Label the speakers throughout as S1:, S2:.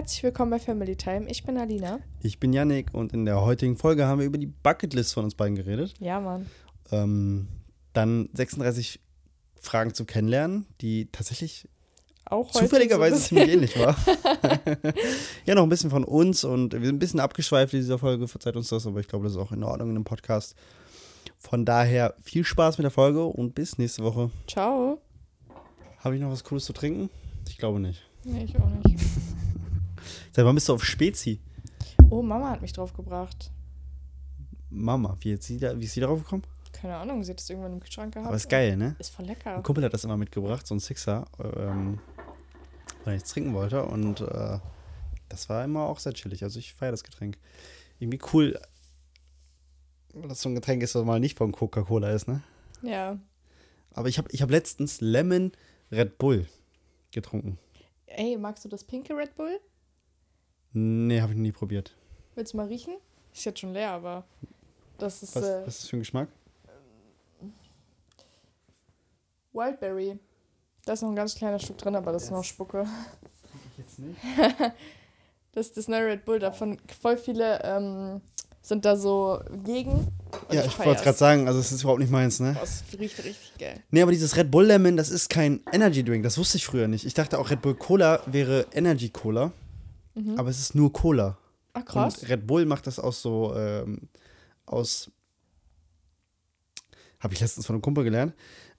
S1: Herzlich willkommen bei Family Time. Ich bin Alina.
S2: Ich bin Yannick und in der heutigen Folge haben wir über die Bucketlist von uns beiden geredet.
S1: Ja, Mann.
S2: Ähm, dann 36 Fragen zum Kennenlernen, die tatsächlich
S1: Auch
S2: zufälligerweise
S1: so
S2: ziemlich ähnlich war. ja, noch ein bisschen von uns und wir sind ein bisschen abgeschweift in dieser Folge, verzeiht uns das, aber ich glaube, das ist auch in Ordnung in einem Podcast. Von daher viel Spaß mit der Folge und bis nächste Woche.
S1: Ciao.
S2: Habe ich noch was Cooles zu trinken? Ich glaube nicht.
S1: Nee, ich auch nicht.
S2: Seit wann bist du auf Spezi?
S1: Oh, Mama hat mich draufgebracht.
S2: Mama, wie, ist sie da, wie ist sie darauf gekommen?
S1: Keine Ahnung, sie hat das irgendwann im Kühlschrank gehabt.
S2: Aber ist geil, ne?
S1: Ist voll lecker.
S2: Ein Kumpel hat das immer mitgebracht, so ein Sixer, ähm, weil ich es trinken wollte. Und äh, das war immer auch sehr chillig. Also ich feiere das Getränk. Irgendwie cool, weil das so ein Getränk ist, das mal nicht von Coca-Cola ist, ne?
S1: Ja.
S2: Aber ich habe ich hab letztens Lemon Red Bull getrunken.
S1: Ey, magst du das pinke Red Bull?
S2: Nee, habe ich noch nie probiert.
S1: Willst du mal riechen? Ist jetzt schon leer, aber das ist
S2: Was,
S1: äh,
S2: was ist das für ein Geschmack?
S1: Wildberry. Da ist noch ein ganz kleiner Stück drin, aber das ist noch Spucke.
S2: Jetzt nicht.
S1: Das ist das neue Red Bull. Davon voll viele ähm, sind da so gegen.
S2: Ja, ich wollte gerade sagen, also es ist überhaupt nicht meins, ne?
S1: Boah, es riecht richtig geil.
S2: Nee, aber dieses Red Bull Lemon, das ist kein Energy Drink. Das wusste ich früher nicht. Ich dachte auch, Red Bull Cola wäre Energy Cola. Aber es ist nur Cola.
S1: Ah, krass.
S2: Und Red Bull macht das aus so, ähm, aus, habe ich letztens von einem Kumpel gelernt,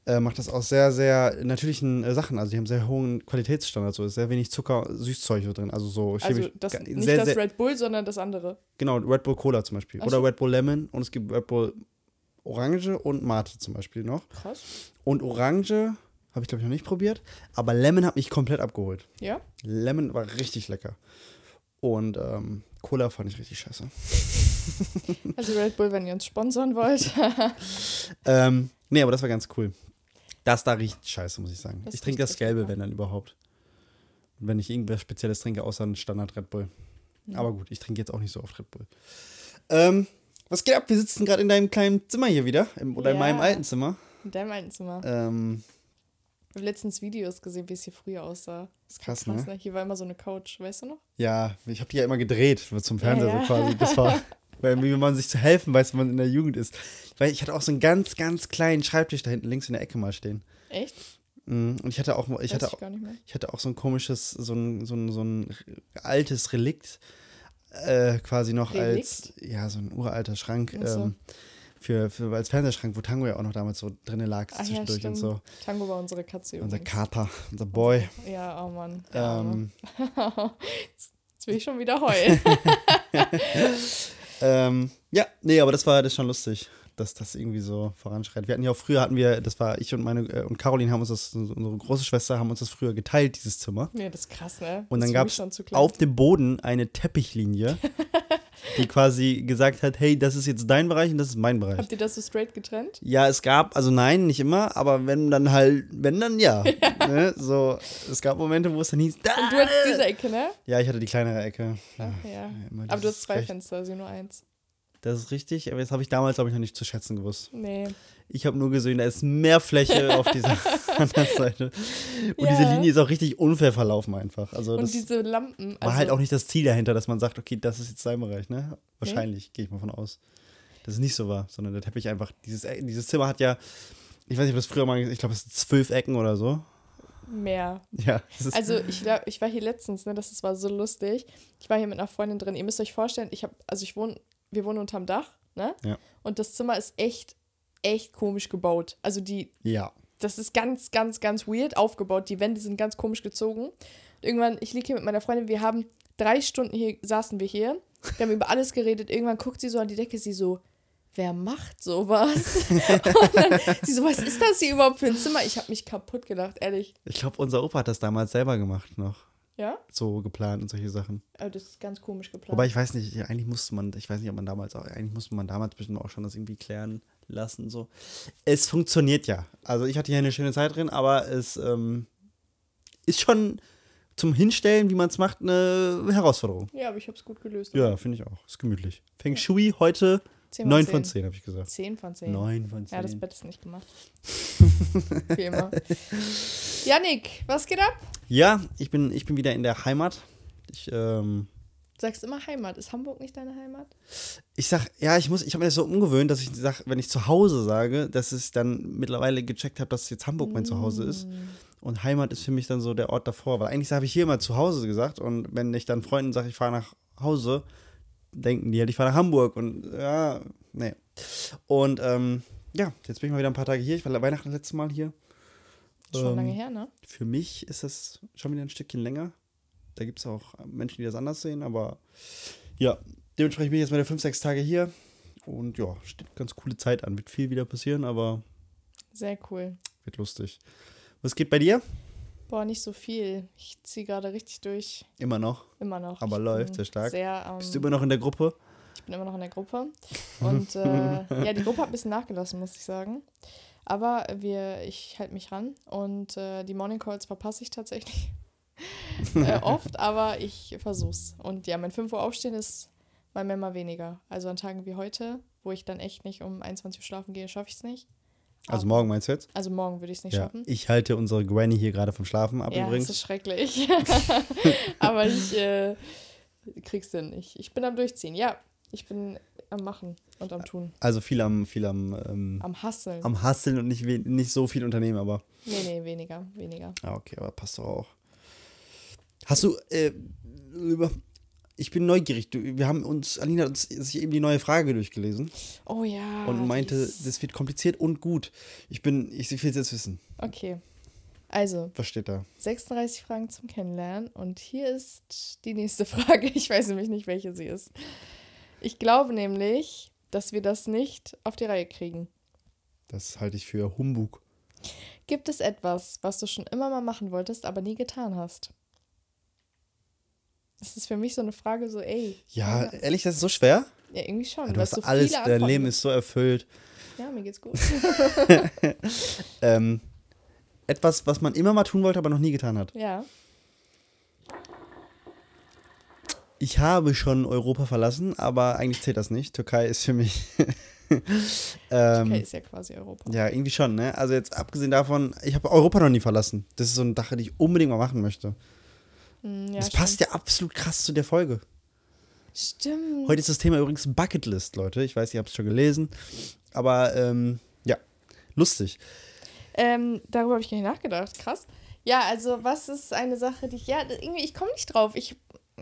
S2: äh, macht das aus sehr, sehr natürlichen äh, Sachen. Also die haben sehr hohen Qualitätsstandards. So ist sehr wenig Zucker, Süßzeug drin. Also so
S1: Also
S2: chemisch.
S1: das,
S2: ga-
S1: nicht
S2: sehr,
S1: das
S2: sehr,
S1: Red Bull, sondern das andere.
S2: Genau, Red Bull Cola zum Beispiel.
S1: Ach
S2: Oder
S1: so.
S2: Red Bull Lemon und es gibt Red Bull Orange und Mate zum Beispiel noch.
S1: Krass.
S2: Und Orange habe ich, glaube ich, noch nicht probiert. Aber Lemon hat mich komplett abgeholt.
S1: Ja?
S2: Lemon war richtig lecker. Und ähm, Cola fand ich richtig scheiße.
S1: Also Red Bull, wenn ihr uns sponsern wollt.
S2: Ähm, nee, aber das war ganz cool. Das da riecht scheiße, muss ich sagen.
S1: Das
S2: ich trinke das Gelbe, wenn dann überhaupt. Und wenn ich irgendwas Spezielles trinke, außer ein Standard Red Bull. Aber gut, ich trinke jetzt auch nicht so oft Red Bull. Ähm, was geht ab? Wir sitzen gerade in deinem kleinen Zimmer hier wieder. Im, oder in
S1: Ja.
S2: meinem alten Zimmer.
S1: In deinem alten Zimmer.
S2: Ähm,
S1: Ich habe letztens Videos gesehen, wie es hier früher aussah.
S2: ist krass,
S1: Krass,
S2: ne?
S1: ne? Hier war immer so eine Couch, weißt du noch?
S2: Ja, ich habe die ja immer gedreht zum Fernseher
S1: Ja, ja.
S2: so quasi. Das war, weil wie man sich zu helfen weiß, wenn man in der Jugend ist. Weil ich hatte auch so einen ganz, ganz kleinen Schreibtisch da hinten links in der Ecke mal stehen.
S1: Echt?
S2: Mhm. Und ich hatte auch, ich
S1: Weiß
S2: hatte
S1: ich.
S2: Ich hatte auch so ein komisches, so ein, so ein, so ein altes Relikt äh, quasi noch als, ja, so ein uralter Schrank
S1: so.
S2: ähm, für, für, als Fernsehschrank, wo Tango ja auch noch damals so drinnen lag
S1: Ach ja,
S2: zwischendurch
S1: stimmt.
S2: und so.
S1: Tango war unsere Katze
S2: Unser
S1: übrigens.
S2: Kater, unser Boy.
S1: Ja, oh Mann.
S2: Ähm,
S1: Jetzt will ich schon wieder heulen.
S2: ähm, ja, nee, aber das war das ist schon lustig, dass das irgendwie so voranschreit. Wir hatten ja auch früher, hatten wir, das war ich und meine, äh, und Caroline haben uns das, unsere große Schwester, haben uns das früher geteilt, dieses Zimmer.
S1: nee, das ist krass, ne?
S2: Und
S1: Das
S2: dann gab es auf dem Boden eine Teppichlinie, die quasi gesagt hat, hey, das ist jetzt dein Bereich und das ist mein Bereich.
S1: Habt ihr das so straight getrennt?
S2: Ja, es gab, also nein, nicht immer, aber wenn dann halt, wenn dann ja. Ne? So, es gab Momente, wo es dann hieß, da.
S1: Und du hattest diese Ecke, ne?
S2: Ja, ich hatte die kleinere Ecke.
S1: Ach, ja.
S2: immer
S1: Aber du hast zwei
S2: Recht.
S1: Fenster, also nur eins.
S2: Das ist richtig, aber jetzt habe ich damals, glaube ich, noch nicht zu schätzen gewusst.
S1: Nee.
S2: Ich habe nur gesehen, da ist mehr Fläche auf dieser anderen Seite. Und
S1: Ja.
S2: diese Linie ist auch richtig unfair verlaufen einfach. Also
S1: Und
S2: das
S1: diese Lampen.
S2: war
S1: also,
S2: halt auch nicht das Ziel dahinter, dass man sagt, okay, das ist jetzt dein Bereich, ne? Wahrscheinlich, gehe ich mal von aus. Dass es nicht so war, sondern der Teppich einfach, dieses, E- dieses Zimmer hat ja, ich weiß nicht, ob das früher mal, ich glaube, es sind zwölf Ecken oder so.
S1: Mehr.
S2: Ja, das ist,
S1: Also ich, glaub, ich war hier letztens, ne, das ist- war so lustig. Ich war hier mit einer Freundin drin. Ihr müsst euch vorstellen, ich habe, also ich wohne, wir wohnen unterm Dach, ne?
S2: Ja.
S1: Und das Zimmer ist echt, echt komisch gebaut. Also die,
S2: ja.
S1: das ist ganz, ganz, ganz weird aufgebaut. Die Wände sind ganz komisch gezogen. Und irgendwann, ich liege hier mit meiner Freundin, wir haben drei Stunden hier, saßen wir hier, wir haben über alles geredet. Irgendwann guckt sie so an die Decke, sie so, wer macht sowas? Und dann, sie so, was ist das hier überhaupt für ein Zimmer? Ich habe mich kaputt gedacht, ehrlich.
S2: Ich glaube, unser Opa hat das damals selber gemacht noch.
S1: Ja?
S2: So geplant und solche Sachen.
S1: Aber das ist ganz komisch geplant.
S2: Wobei ich weiß nicht, eigentlich musste man, ich weiß nicht, ob man damals auch, eigentlich musste man damals bestimmt auch schon das irgendwie klären lassen. So. Es funktioniert ja. Also ich hatte hier eine schöne Zeit drin, aber es ähm, ist schon zum Hinstellen, wie man es macht, eine Herausforderung.
S1: Ja, aber ich habe es gut gelöst.
S2: Ja, finde ich auch. Ist gemütlich. Feng Shui heute
S1: 10
S2: 9 von 10, habe ich gesagt.
S1: 10 von 10.
S2: 9 von 10.
S1: Ja, das Bett ist nicht gemacht. Wie immer. Janik, was geht ab?
S2: Ja, ich bin, ich bin wieder in der Heimat. Ich, ähm,
S1: Du sagst immer Heimat. Ist Hamburg nicht deine Heimat?
S2: ich sag, ja, ich muss, ich habe mir das so umgewöhnt, dass ich sag, wenn ich zu Hause sage, dass ich dann mittlerweile gecheckt habe, dass jetzt Hamburg mein Zuhause ist. Und Heimat ist für mich dann so der Ort davor. Weil eigentlich habe ich hier immer zu Hause gesagt. Und wenn ich dann Freunden sage, ich fahre nach Hause, denken die halt, ich fahre nach Hamburg. Und ja, nee. Und ähm, ja, jetzt bin ich mal wieder ein paar Tage hier. Ich war Weihnachten das letzte Mal hier.
S1: Schon
S2: Ähm,
S1: lange her, ne?
S2: Für mich ist das schon wieder ein Stückchen länger. Da gibt es auch Menschen, die das anders sehen, aber ja, dementsprechend bin ich jetzt meine fünf, sechs Tage hier. Und ja, steht ganz coole Zeit an. Wird viel wieder passieren, aber
S1: Sehr cool.
S2: wird lustig. Was geht bei dir?
S1: Boah, nicht so viel. Ich ziehe gerade richtig durch.
S2: Immer noch.
S1: Immer noch.
S2: Aber
S1: Ich
S2: läuft sehr stark.
S1: Sehr, ähm,
S2: Bist du immer noch in der Gruppe?
S1: Ich bin immer noch in der Gruppe. Und äh, ja, die Gruppe hat ein bisschen nachgelassen, muss ich sagen. Aber wir, ich halte mich ran und äh, die Morning Calls verpasse ich tatsächlich äh, oft, aber ich versuch's. Und ja, mein 5 Uhr Aufstehen ist mal mehr, mal weniger. Also an Tagen wie heute, wo ich dann echt nicht um 21 Uhr schlafen gehe, schaffe ich es nicht.
S2: Also morgen meinst du jetzt?
S1: Also morgen würde ich es nicht
S2: Ja.
S1: schaffen.
S2: Ich halte unsere Granny hier gerade vom Schlafen ab
S1: Ja, das
S2: übrigens.
S1: ist schrecklich. aber ich äh, krieg's denn nicht. Ich bin am Durchziehen. Ja, ich bin am Machen und am Tun.
S2: Also viel am, viel am, ähm,
S1: Am Hasseln.
S2: am Hasseln und nicht, nicht so viel Unternehmen, aber.
S1: Nee, nee, weniger, weniger.
S2: Ah, okay, aber passt doch auch. Hast du, äh. Ich bin neugierig. Du, wir haben uns, Alina hat uns sich eben die neue Frage durchgelesen
S1: Oh ja.
S2: und meinte,
S1: ist-
S2: das wird kompliziert und gut. Ich bin, ich will es jetzt wissen.
S1: Okay. Also,
S2: Was steht da?
S1: 36 Fragen zum Kennenlernen. Und hier ist die nächste Frage. Ich weiß nämlich nicht, welche sie ist. Ich glaube nämlich, dass wir das nicht auf die Reihe kriegen.
S2: Das halte ich für Humbug.
S1: Gibt es etwas, was du schon immer mal machen wolltest, aber nie getan hast? Das ist für mich so eine Frage, so, ey.
S2: Ja, ehrlich, das ist so schwer.
S1: Ja, irgendwie schon.
S2: Du
S1: weil es
S2: hast
S1: so
S2: alles, dein
S1: Antworten
S2: Leben ist so erfüllt.
S1: Ja, mir geht's gut.
S2: Ähm, etwas, was man immer mal tun wollte, aber noch nie getan hat.
S1: ja.
S2: Ich habe schon Europa verlassen, aber eigentlich zählt das nicht. Türkei ist für mich. ähm,
S1: Okay, ist ja quasi Europa.
S2: Ja, irgendwie schon, ne? Also jetzt abgesehen davon, ich habe Europa noch nie verlassen. Das ist so eine Sache, die ich unbedingt mal machen möchte.
S1: Hm, ja
S2: das passt ja absolut krass zu der Folge.
S1: Stimmt.
S2: Heute ist das Thema übrigens Bucketlist, Leute. Ich weiß, ihr habt es schon gelesen. Aber ähm, ja, lustig.
S1: Ähm, darüber habe ich gar nicht nachgedacht. Krass. Ja, also was ist eine Sache, die ich, ja, irgendwie, ich komme nicht drauf. Ich,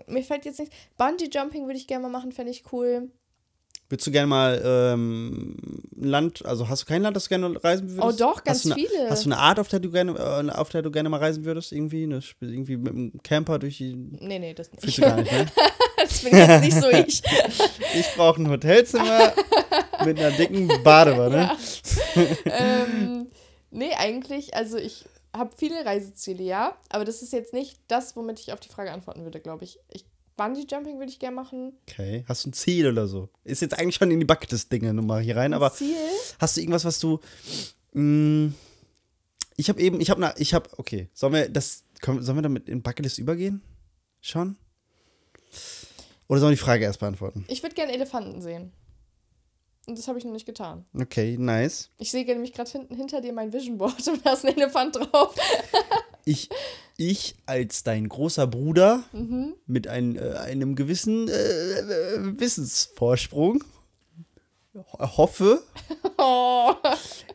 S1: mir fällt jetzt nicht, Bungee Jumping würde ich gerne mal machen, fände ich cool.
S2: Würdest du gerne mal ähm, ein Land, also hast du kein Land, das du gerne reisen würdest?
S1: Oh doch, ganz
S2: hast eine,
S1: viele.
S2: Hast du eine Art, auf der du gerne, äh, auf der du gerne mal reisen würdest? Irgendwie? Eine, irgendwie mit einem Camper durch die.
S1: Nee, nee, das nicht.
S2: Fühlst du gar nicht, ne?
S1: das bin jetzt nicht so ich.
S2: Ich brauche ein Hotelzimmer mit einer dicken Badewanne.
S1: ähm, nee, eigentlich, also ich habe viele Reiseziele, ja, aber das ist jetzt nicht das, womit ich auf die Frage antworten würde, glaube ich. ich Bungee Jumping würde ich gerne machen.
S2: Okay. Hast du ein Ziel oder so? Ist jetzt eigentlich schon in die Bucketlist-Dinge nochmal hier rein, aber
S1: Ziel?
S2: hast du irgendwas, was du. Mh, ich habe eben, ich habe, na, ich habe, okay, sollen wir das, können, sollen wir damit in Bucketlist übergehen? Schon? Oder sollen wir die Frage erst beantworten?
S1: Ich würde gerne Elefanten sehen. Und das habe ich noch nicht getan.
S2: Okay, nice.
S1: Ich sehe nämlich gerade hinten hinter dir mein Vision Board und da ist ein Elefant drauf.
S2: Ich, ich als dein großer Bruder
S1: Mhm.
S2: mit ein, äh, einem gewissen äh, äh, Wissensvorsprung ho- hoffe
S1: Oh.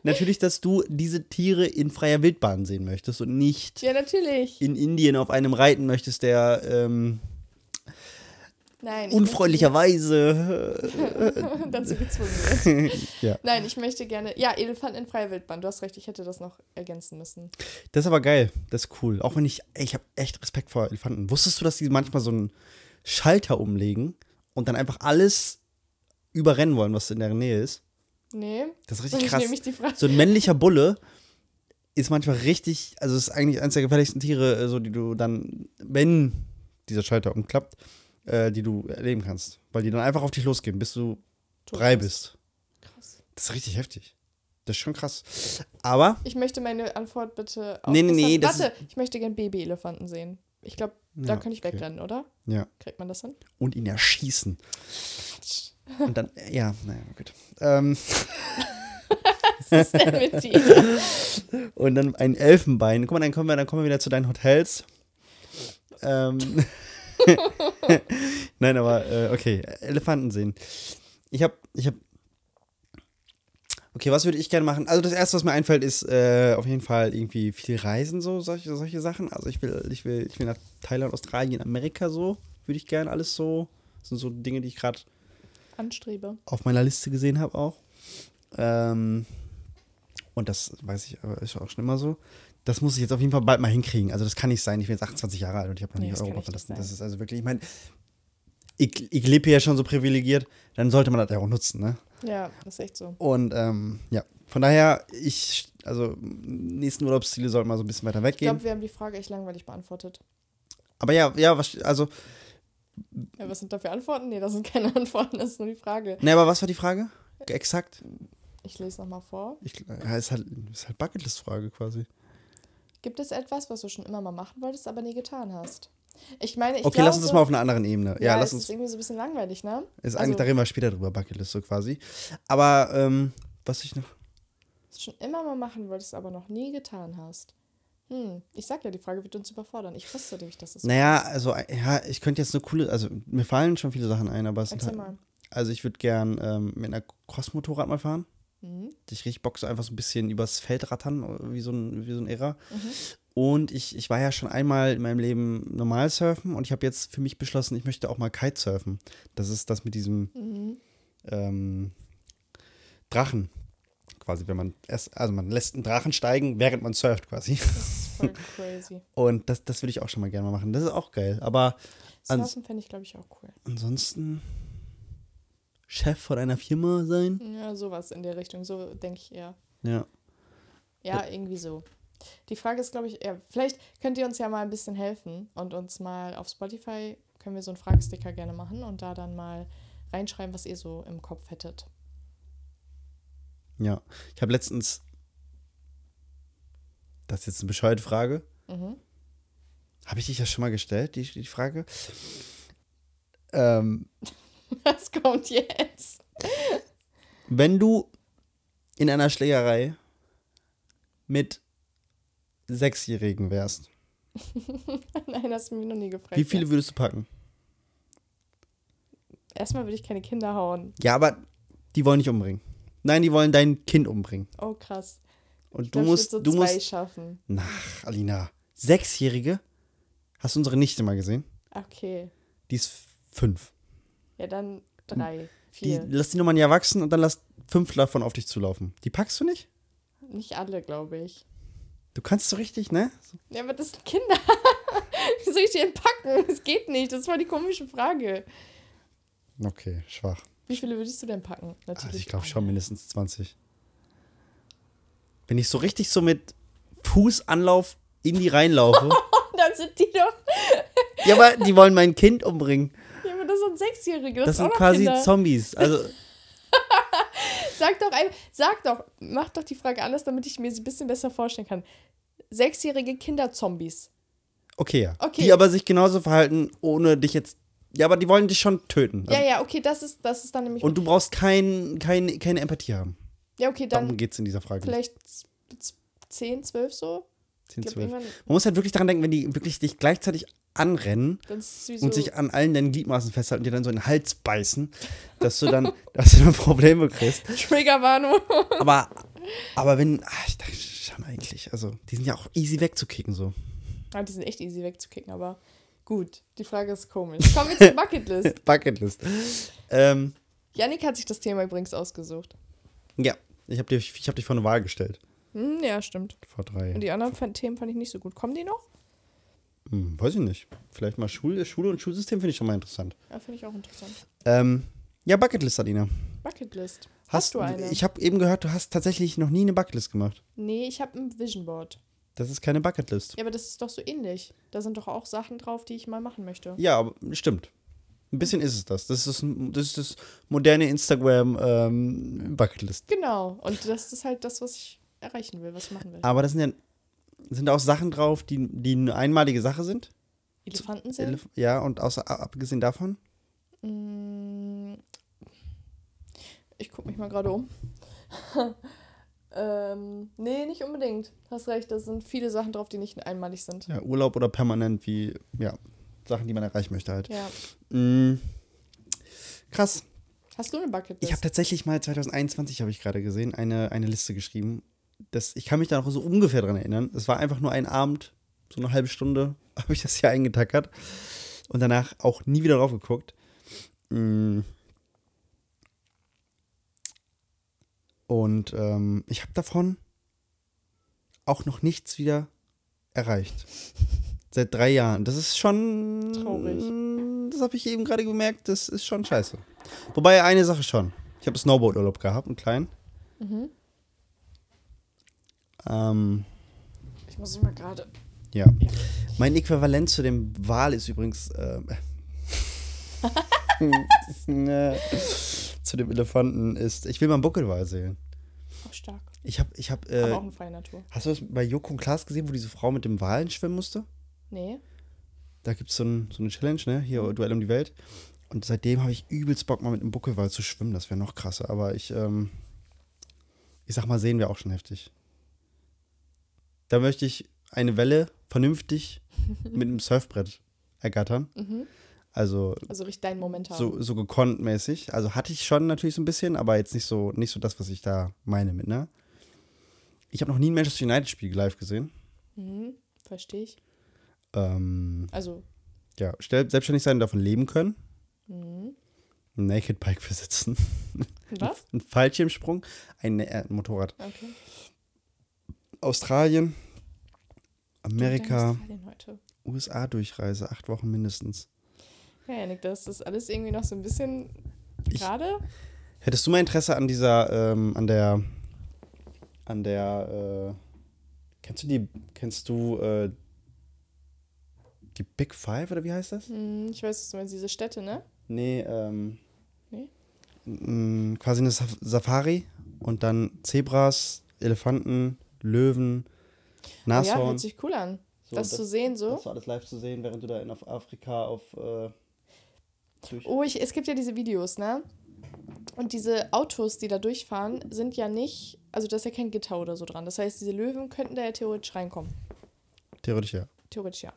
S2: natürlich, dass du diese Tiere in freier Wildbahn sehen möchtest und nicht
S1: Ja, natürlich.
S2: in Indien auf einem reiten möchtest, der ähm,
S1: Nein. ich
S2: unfreundlicherweise.
S1: dazu gezwungen wird.
S2: ja.
S1: Nein, ich möchte gerne. Ja, Elefanten in freier Wildbahn. Du hast recht, ich hätte das noch ergänzen müssen.
S2: Das ist aber geil. Das ist cool. Auch wenn ich, ich habe echt Respekt vor Elefanten. Wusstest du, dass die manchmal so einen Schalter umlegen und dann einfach alles überrennen wollen, was in der Nähe ist?
S1: Nee.
S2: Das ist richtig
S1: ich
S2: krass.
S1: nehme mich die Frage.
S2: So ein männlicher Bulle ist manchmal richtig, also ist eigentlich eines der gefährlichsten Tiere, äh, so die du dann, wenn dieser Schalter umklappt, äh, die du erleben kannst. Weil die dann einfach auf dich losgehen, bis du
S1: Tot
S2: drei
S1: bist. Krass.
S2: Das ist richtig heftig. Das ist schon krass. Aber,
S1: Ich möchte meine Antwort bitte.
S2: Nee, nee, nee, das
S1: Warte, ich möchte gerne Baby-Elefanten sehen. Ich glaube, da
S2: Ja,
S1: könnte ich
S2: okay.
S1: wegrennen, oder?
S2: ja,
S1: Kriegt man das hin?
S2: und ihn erschießen. Und dann, ja, naja, gut. Ähm,
S1: Was ist denn mit dir?
S2: und dann ein Elfenbein. Guck mal, dann kommen wir, dann kommen wir wieder zu deinen Hotels. Ähm, Nein, aber äh, okay, Elefanten sehen. Ich habe, ich habe. Okay, was würde ich gerne machen? Also das erste, was mir einfällt, ist äh, auf jeden Fall irgendwie viel Reisen, so solche, solche Sachen. Also ich will, ich will, ich will nach Thailand, Australien, Amerika so. Würde ich gerne alles so. Das sind so Dinge, die ich gerade
S1: Anstrebe.
S2: auf meiner Liste gesehen habe auch. Ähm, und das weiß ich, aber ist auch schon immer so. Das muss ich jetzt auf jeden Fall bald mal hinkriegen. Also das kann nicht sein. Ich bin jetzt 28 Jahre alt und ich habe noch
S1: Nee,
S2: nie Europa verlassen. Das ist also wirklich, ich meine, ich, ich lebe hier ja schon so privilegiert, dann sollte man das ja auch nutzen, ne?
S1: Ja, das ist echt so.
S2: Und ähm, ja, von daher, ich, also nächsten Urlaubsziele sollten mal so ein bisschen weiter
S1: Ich
S2: weggehen.
S1: glaube, wir haben die Frage echt langweilig beantwortet.
S2: Aber ja, ja, was, also,
S1: Ja, was sind da für Antworten? Nee, das sind keine Antworten, das ist nur die Frage.
S2: ne, aber was war die Frage? Exakt?
S1: Ich lese nochmal vor.
S2: Ich, ja, ist halt, ist halt Bucketlist-Frage quasi.
S1: Gibt es etwas, was du schon immer mal machen wolltest, aber nie getan hast? Ich meine, ich
S2: okay,
S1: glaube,
S2: lass uns das mal auf einer anderen Ebene. Ja,
S1: ja,
S2: lass uns.
S1: ist irgendwie so ein bisschen langweilig, ne?
S2: Ist
S1: Also-
S2: eigentlich, da reden wir später drüber, Bucketlist so quasi. Aber, ähm, was ich noch.
S1: Was du schon immer mal machen wolltest, aber noch nie getan hast. Hm, ich sag ja, die Frage wird uns überfordern. Ich wusste nämlich, dass es
S2: Naja, also, äh, ja, ich könnte jetzt eine coole. Also, mir fallen schon viele Sachen ein, aber es sind
S1: Erzähl
S2: halt.
S1: mal.
S2: Also, ich würde gern ähm, mit einer Crossmotorrad mal fahren.
S1: Mhm.
S2: Ich richtig Bock so einfach so ein bisschen übers Feld rattern, wie so ein, wie so ein Irrer.
S1: Mhm.
S2: Und ich, ich war ja schon einmal in meinem Leben normal surfen und ich habe jetzt für mich beschlossen, ich möchte auch mal Kitesurfen. Das ist das mit diesem
S1: Mhm.
S2: ähm, Drachen. Quasi, wenn man erst, also man lässt einen Drachen steigen, während man surft quasi.
S1: Das ist voll crazy.
S2: Und das, das würde ich auch schon mal gerne mal machen. Das ist auch geil. Aber
S1: Surfen fände ich, glaube ich, auch cool.
S2: ansonsten Chef von einer Firma sein.
S1: Ja, sowas in der Richtung. So denke ich eher.
S2: Ja.
S1: Ja, irgendwie so. Die Frage ist, glaube ich, ja, vielleicht könnt ihr uns ja mal ein bisschen helfen und uns mal auf Spotify können wir so einen Fragesticker gerne machen und da dann mal reinschreiben, was ihr so im Kopf hättet.
S2: Ja. Ich habe letztens. Das ist jetzt eine bescheuerte Frage.
S1: Mhm.
S2: Habe ich dich ja schon mal gestellt, die, die Frage? Ähm,
S1: Was kommt jetzt?
S2: wenn du in einer Schlägerei mit Sechsjährigen wärst,
S1: Nein, hast du mich noch nie gefragt.
S2: wie viele würdest du packen?
S1: Erstmal würde ich keine Kinder hauen.
S2: Ja, aber die wollen nicht umbringen. Nein, die wollen dein Kind umbringen.
S1: Oh, krass.
S2: Und
S1: Ich
S2: du
S1: glaub,
S2: musst,
S1: würd
S2: du
S1: so zwei
S2: musst.
S1: schaffen.
S2: Ach, Alina. Sechsjährige? Hast du unsere Nichte mal gesehen?
S1: Okay.
S2: Die ist fünf.
S1: Ja, dann drei,
S2: Die,
S1: vier.
S2: lass die nochmal nie erwachsen und dann lass fünf davon auf dich zulaufen. Die packst du nicht?
S1: Nicht alle, glaube ich.
S2: Du kannst so richtig, ne?
S1: Ja, aber das sind Kinder. Wie soll ich die denn packen? Das geht nicht. Das war die komische Frage.
S2: Okay, schwach.
S1: Wie viele würdest du denn packen? Natürlich.
S2: Also ich glaube schon mindestens 20. Wenn ich so richtig so mit Fußanlauf in die reinlaufe.
S1: Dann sind die doch.
S2: ja, aber die wollen mein Kind umbringen.
S1: Sind Sechsjährige. Das,
S2: Das,
S1: sind
S2: quasi
S1: Kinder.
S2: Zombies. Also,
S1: Sag doch einfach, sag doch, mach doch die Frage anders, damit ich mir sie ein bisschen besser vorstellen kann. Sechsjährige Kinderzombies.
S2: okay, ja.
S1: Okay.
S2: Die aber sich genauso verhalten, ohne dich jetzt. Ja, aber die wollen dich schon töten. Also,
S1: Ja, ja, okay, das ist, das ist dann nämlich.
S2: Und du brauchst kein, kein, keine Empathie haben.
S1: ja, okay,
S2: Darum
S1: dann
S2: geht es in dieser Frage.
S1: vielleicht z- z- 10, 12 so.
S2: 10,
S1: Ich glaub,
S2: 12.
S1: irgendwann,
S2: Man muss halt wirklich daran denken, wenn die wirklich dich gleichzeitig anrennen
S1: so.
S2: und sich an allen deinen Gliedmaßen festhalten und dir dann so in den Hals beißen, dass du dann, dass du dann Probleme kriegst.
S1: Triggerwarnung.
S2: Aber, aber wenn, ach, ich dachte schon eigentlich, also die sind ja auch easy wegzukicken so.
S1: Ah, die sind echt easy wegzukicken, aber gut. Die Frage ist komisch. Kommen wir zur Bucketlist.
S2: Bucketlist. Ähm,
S1: Yannick hat sich das Thema übrigens ausgesucht.
S2: ja, ich habe dich, ich hab dich vor eine Wahl gestellt.
S1: Hm, ja, stimmt.
S2: Vor drei.
S1: Und die anderen Fan- Themen fand ich nicht so gut. Kommen die noch?
S2: Hm, weiß ich nicht. Vielleicht mal Schule, Schule und Schulsystem finde ich schon mal interessant.
S1: Ja, finde ich auch interessant.
S2: Ähm, ja, Bucketlist, Alina.
S1: Bucketlist. Hast, du eine?
S2: Ich habe eben gehört, du hast tatsächlich noch nie eine Bucketlist gemacht.
S1: nee, ich habe ein Vision Board.
S2: Das ist keine Bucketlist.
S1: Ja, aber das ist doch so ähnlich. Da sind doch auch Sachen drauf, die ich mal machen möchte.
S2: Ja, aber stimmt. Ein bisschen ist es das. Das ist das, das, ist das moderne Instagram ähm, Bucketlist.
S1: Genau. Und das ist halt das, was ich erreichen will, was machen will.
S2: Aber das sind ja sind auch Sachen drauf, die, die eine einmalige Sache sind.
S1: Elefanten sind?
S2: Elef ja, und außer abgesehen davon.
S1: Mm, Ich gucke mich mal gerade um. ähm, nee, nicht unbedingt. Hast recht, da sind viele Sachen drauf, die nicht einmalig sind.
S2: Ja, Urlaub oder permanent wie, ja. Sachen, die man erreichen möchte halt.
S1: Ja.
S2: Mm, krass.
S1: Hast du eine Bucketlist?
S2: Ich habe tatsächlich mal 2021, habe ich gerade gesehen, eine, eine Liste geschrieben. Das, ich kann mich da noch so ungefähr dran erinnern. Es war einfach nur ein Abend, so eine halbe Stunde, habe ich das hier eingetackert. Und danach auch nie wieder drauf geguckt. Mm. Und ähm, ich habe davon auch noch nichts wieder erreicht. Seit drei Jahren. Das ist schon.
S1: Traurig.
S2: Das habe ich eben gerade gemerkt. Das ist schon scheiße. Wobei eine Sache schon. Ich habe Snowboard-Urlaub gehabt, einen kleinen.
S1: Mhm.
S2: Ähm,
S1: Ich muss mal gerade.
S2: ja.
S1: Ja.
S2: Mein Äquivalent zu dem Wal ist übrigens. Ähm, äh, zu dem Elefanten ist. Ich will mal einen Buckelwal sehen.
S1: Auch stark.
S2: Ich habe. Ich hab,
S1: Aber
S2: äh,
S1: auch in freier Natur.
S2: hast du das bei Joko und Klaas gesehen, wo diese Frau mit dem Walen schwimmen musste?
S1: Nee.
S2: Da gibt es so, ein, so eine Challenge, ne? Hier, Duell um die Welt. Und seitdem habe ich übelst Bock, mal mit einem Buckelwal zu schwimmen. Das wäre noch krasser. Aber ich, ähm, ich sag mal, sehen wir auch schon heftig. Da möchte ich eine Welle vernünftig mit einem Surfbrett ergattern.
S1: Mhm.
S2: Also
S1: Also richtig dein Moment haben.
S2: so, so gekonnt mäßig. Also hatte ich schon natürlich so ein bisschen, aber jetzt nicht so, nicht so das, was ich da meine mit, ne? Ich habe noch nie ein Manchester United-Spiel live gesehen.
S1: Mhm. Verstehe ich.
S2: Ähm,
S1: Also.
S2: ja, selbstständig sein und davon leben können.
S1: Mhm.
S2: Ein Naked Bike besitzen.
S1: Was?
S2: Ein Fallschirmsprung. Ein, äh, ein Motorrad.
S1: Okay.
S2: Australien. Amerika. USA-Durchreise. Acht Wochen mindestens.
S1: Ja, Janik, das ist alles irgendwie noch so ein bisschen gerade.
S2: Hättest du mal Interesse an dieser, ähm, an der, an der, äh, kennst du die, kennst du, äh, die Big Five oder wie heißt das?
S1: Hm, ich weiß, du meinst, diese Städte, ne?
S2: Nee, ähm,
S1: Nee?
S2: quasi eine Saf Safari und dann Zebras, Elefanten, Löwen,
S1: Oh ja,
S2: Nashorn.
S1: hört sich cool an.
S2: So,
S1: das, zu sehen so.
S2: Das war alles live zu sehen, während du da in Afrika auf, äh,
S1: Oh, ich, es gibt ja diese Videos, ne? Und diese Autos, die da durchfahren, sind ja nicht, also da ist ja kein Gitter oder so dran. Das heißt, diese Löwen könnten da ja theoretisch reinkommen.
S2: theoretisch ja.
S1: Theoretisch ja.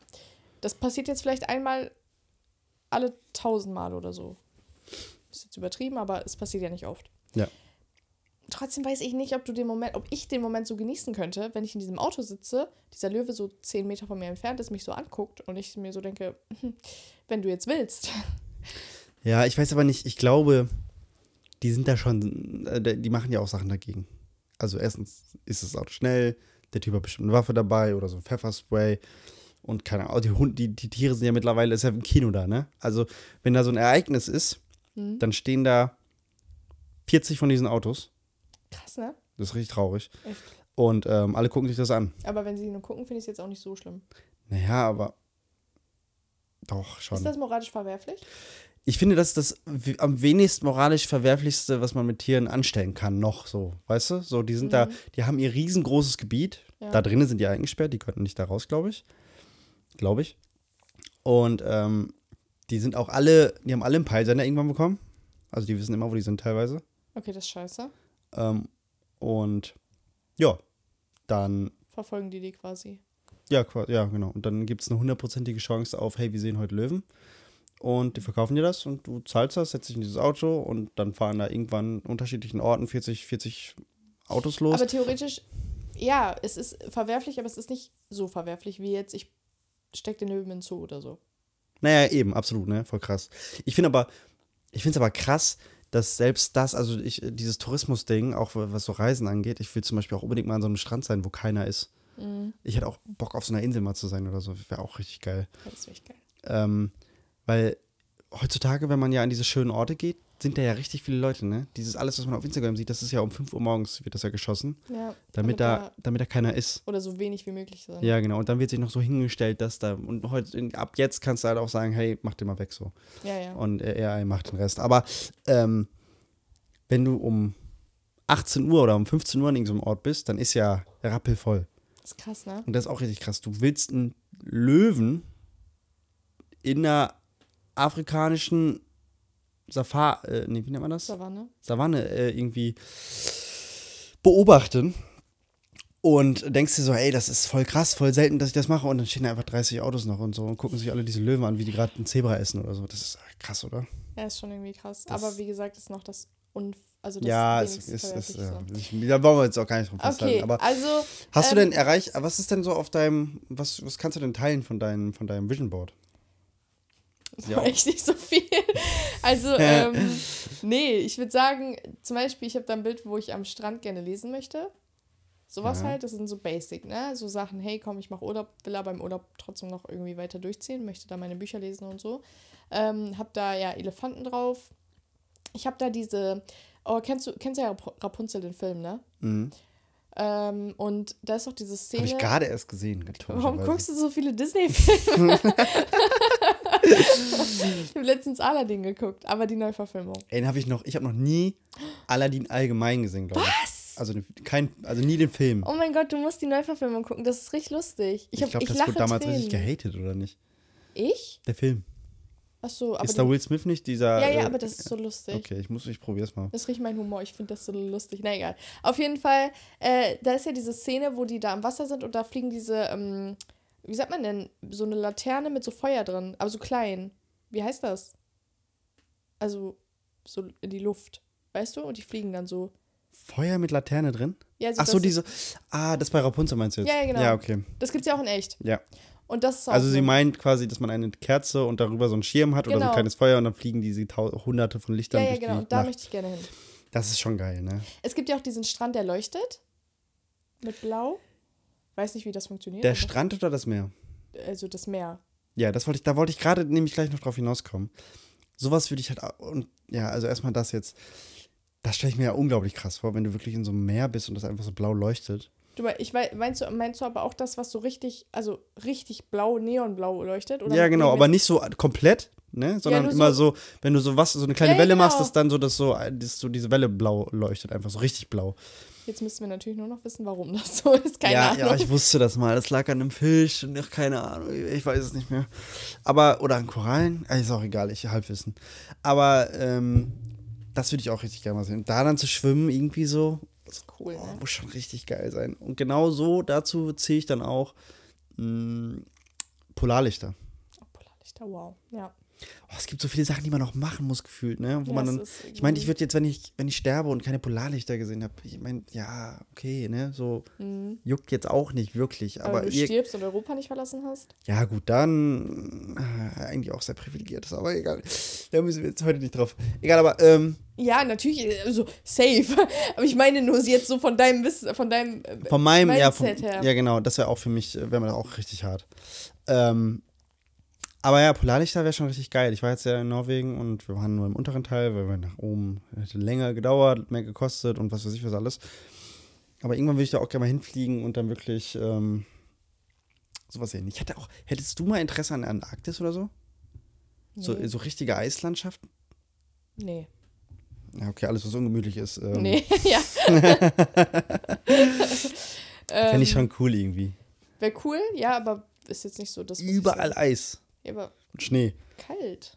S1: Das passiert jetzt vielleicht einmal alle tausend Mal oder so. Ist jetzt übertrieben, aber es passiert ja nicht oft.
S2: Ja.
S1: Trotzdem weiß ich nicht, ob du den Moment, ob ich den Moment so genießen könnte, wenn ich in diesem Auto sitze, dieser Löwe so zehn Meter von mir entfernt ist, mich so anguckt und ich mir so denke, wenn du jetzt willst.
S2: Ja, ich weiß aber nicht, ich glaube, die sind da schon, äh, die machen ja auch Sachen dagegen. Also erstens ist das Auto schnell, der Typ hat bestimmt eine Waffe dabei oder so ein Pfefferspray und keine Ahnung, die, Hund, die, die Tiere sind ja mittlerweile, ist ja im Kino da, ne? Also wenn da so ein Ereignis ist,
S1: Hm.
S2: dann stehen da 40 von diesen Autos.
S1: Krass, ne?
S2: Das ist richtig traurig.
S1: Echt.
S2: Und ähm, alle gucken sich das an.
S1: Aber wenn sie nur gucken, finde ich es jetzt auch nicht so schlimm.
S2: Naja, aber doch schon.
S1: Ist das moralisch verwerflich?
S2: Ich finde, das ist das am wenigst moralisch verwerflichste, was man mit Tieren anstellen kann, noch so. Weißt du? So, die sind da, die haben ihr riesengroßes Gebiet.
S1: Ja.
S2: Da drinnen sind die eingesperrt, die könnten nicht da raus, glaube ich. Glaube ich. Und ähm, die sind auch alle, die haben alle einen Peilsender irgendwann bekommen. Also die wissen immer, wo die sind teilweise.
S1: Okay, das ist scheiße.
S2: Ähm, und ja, dann,
S1: Verfolgen die die quasi.
S2: ja, ja, genau. Und dann gibt es eine hundertprozentige Chance auf, hey, wir sehen heute Löwen. Und die verkaufen dir das und du zahlst das, setzt dich in dieses Auto und dann fahren da irgendwann an unterschiedlichen Orten 40, 40 Autos los.
S1: Aber theoretisch, ja, es ist verwerflich, aber es ist nicht so verwerflich wie jetzt, ich steck den Löwen in den Zoo oder so.
S2: Naja, eben, absolut, ne? Voll krass. Ich finde aber, ich finde es aber krass, dass selbst das, also ich, dieses Tourismus-Ding, auch was so Reisen angeht, ich will zum Beispiel auch unbedingt mal an so einem Strand sein, wo keiner ist.
S1: Mhm.
S2: Ich hätte auch Bock auf so einer Insel mal zu sein oder so. Wäre auch richtig geil.
S1: Das wäre geil.
S2: Ähm, weil heutzutage, wenn man ja an diese schönen Orte geht, sind da ja richtig viele Leute, ne? Dieses alles, was man auf Instagram sieht, das ist ja um 5 Uhr morgens wird das ja geschossen,
S1: Ja,
S2: damit da, damit da keiner ist.
S1: Oder so wenig wie möglich sein.
S2: Ja, genau. Und dann wird sich noch so hingestellt, dass da, und heute, ab jetzt kannst du halt auch sagen, hey, mach den mal weg so.
S1: ja. ja.
S2: Und AI macht den Rest. Aber ähm, wenn du um 18 Uhr oder um 15 Uhr an irgendeinem Ort bist, dann ist ja rappelvoll.
S1: Das ist krass, ne?
S2: Und das ist auch richtig krass. Du willst einen Löwen in einer afrikanischen Safari, äh, nee, wie nennt man das?
S1: Savanne.
S2: Savanne äh, irgendwie beobachten. Und denkst dir so, ey, das ist voll krass, voll selten, dass ich das mache. Und dann stehen da einfach 30 Autos noch und so und gucken sich alle diese Löwen an, wie die gerade ein Zebra essen oder so. Das ist krass, oder?
S1: Ja, ist schon irgendwie krass.
S2: Das-
S1: Aber wie gesagt, ist noch das Unf also das
S2: ja,
S1: wenigsten
S2: ist, ist,
S1: verwerflich
S2: ja.
S1: so.
S2: Ich, da wollen wir jetzt auch gar nicht drum festhalten.
S1: Okay,
S2: Aber
S1: also
S2: hast du
S1: ähm,
S2: denn erreicht, was ist denn so auf deinem, was, was kannst du denn teilen von deinem, von deinem Vision Board? Ja.
S1: echt nicht so viel. Also, ähm, nee, ich würde sagen, zum Beispiel, ich habe da ein Bild, wo ich am Strand gerne lesen möchte. Sowas
S2: Ja.
S1: halt, das sind so basic, ne? So Sachen, hey, komm, ich mache Urlaub, will aber im Urlaub trotzdem noch irgendwie weiter durchziehen, möchte da meine Bücher lesen und so. Ähm, hab da ja Elefanten drauf. Ich habe da diese, oh, kennst du, kennst du ja Rap- Rapunzel, den Film, ne?
S2: Mhm.
S1: Ähm, und da ist doch diese Szene.
S2: Habe ich gerade erst gesehen.
S1: Warum guckst du so viele Disney-Filme? ich habe letztens Aladdin geguckt, aber die Neuverfilmung.
S2: Ey, den habe ich noch, ich habe noch nie Aladdin allgemein gesehen, glaube ich. Was? Also, kein, also nie den Film.
S1: Oh mein Gott, du musst die Neuverfilmung gucken, das ist richtig lustig. Ich,
S2: ich
S1: hab,
S2: glaube,
S1: ich
S2: das
S1: lache
S2: wurde damals
S1: Tränen.
S2: richtig gehatet, oder nicht?
S1: Ich?
S2: Der Film.
S1: Achso, aber.
S2: ist da Will Smith nicht dieser.
S1: ja, ja,
S2: äh,
S1: aber das ist so lustig.
S2: Okay, ich muss, ich probier's mal.
S1: Das ist richtig mein Humor. Ich finde das so lustig. Na egal. Auf jeden Fall, äh, da ist ja diese Szene, wo die da am Wasser sind und da fliegen diese, ähm, wie sagt man denn, so eine Laterne mit so Feuer drin, aber so klein. Wie heißt das? Also so in die Luft. Weißt du? Und die fliegen dann so.
S2: Feuer mit Laterne drin?
S1: Ja, also
S2: Ach so, diese. Ah, das bei Rapunzel meinst du jetzt?
S1: Ja, ja, genau.
S2: Ja, okay.
S1: Das gibt's ja auch in echt.
S2: Ja.
S1: Und das ist auch
S2: Also
S1: so.
S2: sie meint quasi, dass man eine Kerze und darüber so einen Schirm hat oder so ein
S1: Genau.
S2: kleines Feuer und dann fliegen diese hunderte von Lichtern
S1: Ja, ja, genau. Und da
S2: Nacht.
S1: möchte ich gerne hin.
S2: Das ist schon geil, ne?
S1: Es gibt ja auch diesen Strand, der leuchtet. Mit Blau. Weiß nicht, wie das funktioniert.
S2: Der Strand oder das Meer?
S1: Also das Meer.
S2: Ja, das wollte ich, da wollte ich gerade nämlich gleich noch drauf hinauskommen. Sowas würde ich halt, und ja, also erstmal das jetzt, das stelle ich mir ja unglaublich krass vor, wenn du wirklich in so einem Meer bist und das einfach so blau leuchtet.
S1: Du, ich meinst du, meinst du aber auch das, was so richtig, also richtig blau, neonblau leuchtet? Oder
S2: ja, genau, aber nicht so komplett, ne, sondern
S1: nur
S2: immer
S1: so-
S2: so, wenn du so was, so eine kleine
S1: Ja, ja,
S2: Welle machst,
S1: genau.
S2: dass dann so, dass so, dass so diese Welle blau leuchtet, einfach so richtig blau.
S1: Jetzt müssen wir natürlich nur noch wissen, warum das so ist. Keine
S2: ja,
S1: Ahnung.
S2: ja, ich wusste das mal. Das lag an einem Fisch und ach, keine Ahnung, ich weiß es nicht mehr. Aber, oder an Korallen, ist auch egal, ich halbwissen. Aber, ähm, das würde ich auch richtig gerne mal sehen. Da dann zu schwimmen, irgendwie so,
S1: ist cool,
S2: oh,
S1: ne?
S2: muss schon richtig geil sein. Und genau so, dazu zähle ich dann auch mh, Polarlichter.
S1: Oh, Polarlichter, wow. Ja.
S2: Oh, es gibt so viele Sachen, die man noch machen muss, gefühlt, ne? Wo
S1: Ja,
S2: man dann, ich meine, ich würde jetzt, wenn ich, wenn ich sterbe und keine Polarlichter gesehen habe, ich meine, ja, okay, ne? So
S1: Mhm.
S2: juckt jetzt auch nicht wirklich.
S1: Aber,
S2: Aber,
S1: wenn du
S2: ihr,
S1: stirbst und Europa nicht verlassen hast?
S2: Ja, gut, dann äh, eigentlich auch sehr privilegiert, ist aber egal. Da müssen wir jetzt heute nicht drauf. Egal, aber ähm,
S1: Ja, natürlich, also safe. Aber ich meine nur jetzt so von deinem Wissen, von deinem. äh,
S2: von meinem, ja, vom,
S1: Mindset her.
S2: ja, genau, das wäre auch für mich, wäre mir auch richtig hart. Ähm, aber ja, Polarlichter wäre schon richtig geil. Ich war jetzt ja in Norwegen und wir waren nur im unteren Teil, weil wir nach oben hätte länger gedauert, mehr gekostet und was weiß ich was alles. Aber irgendwann würde ich da auch gerne mal hinfliegen und dann wirklich ähm, sowas sehen. Ich hätte auch, hättest du mal Interesse an der Antarktis oder so? So,
S1: Nee.
S2: so richtige Eislandschaft?
S1: Nee.
S2: Ja, okay, alles, was ungemütlich ist. Ähm,
S1: Nee, ja.
S2: Fände ich schon cool irgendwie.
S1: Wäre cool, ja, aber ist jetzt nicht so das. was ich
S2: Überall. Eis
S1: Ja, aber
S2: und Schnee.
S1: kalt.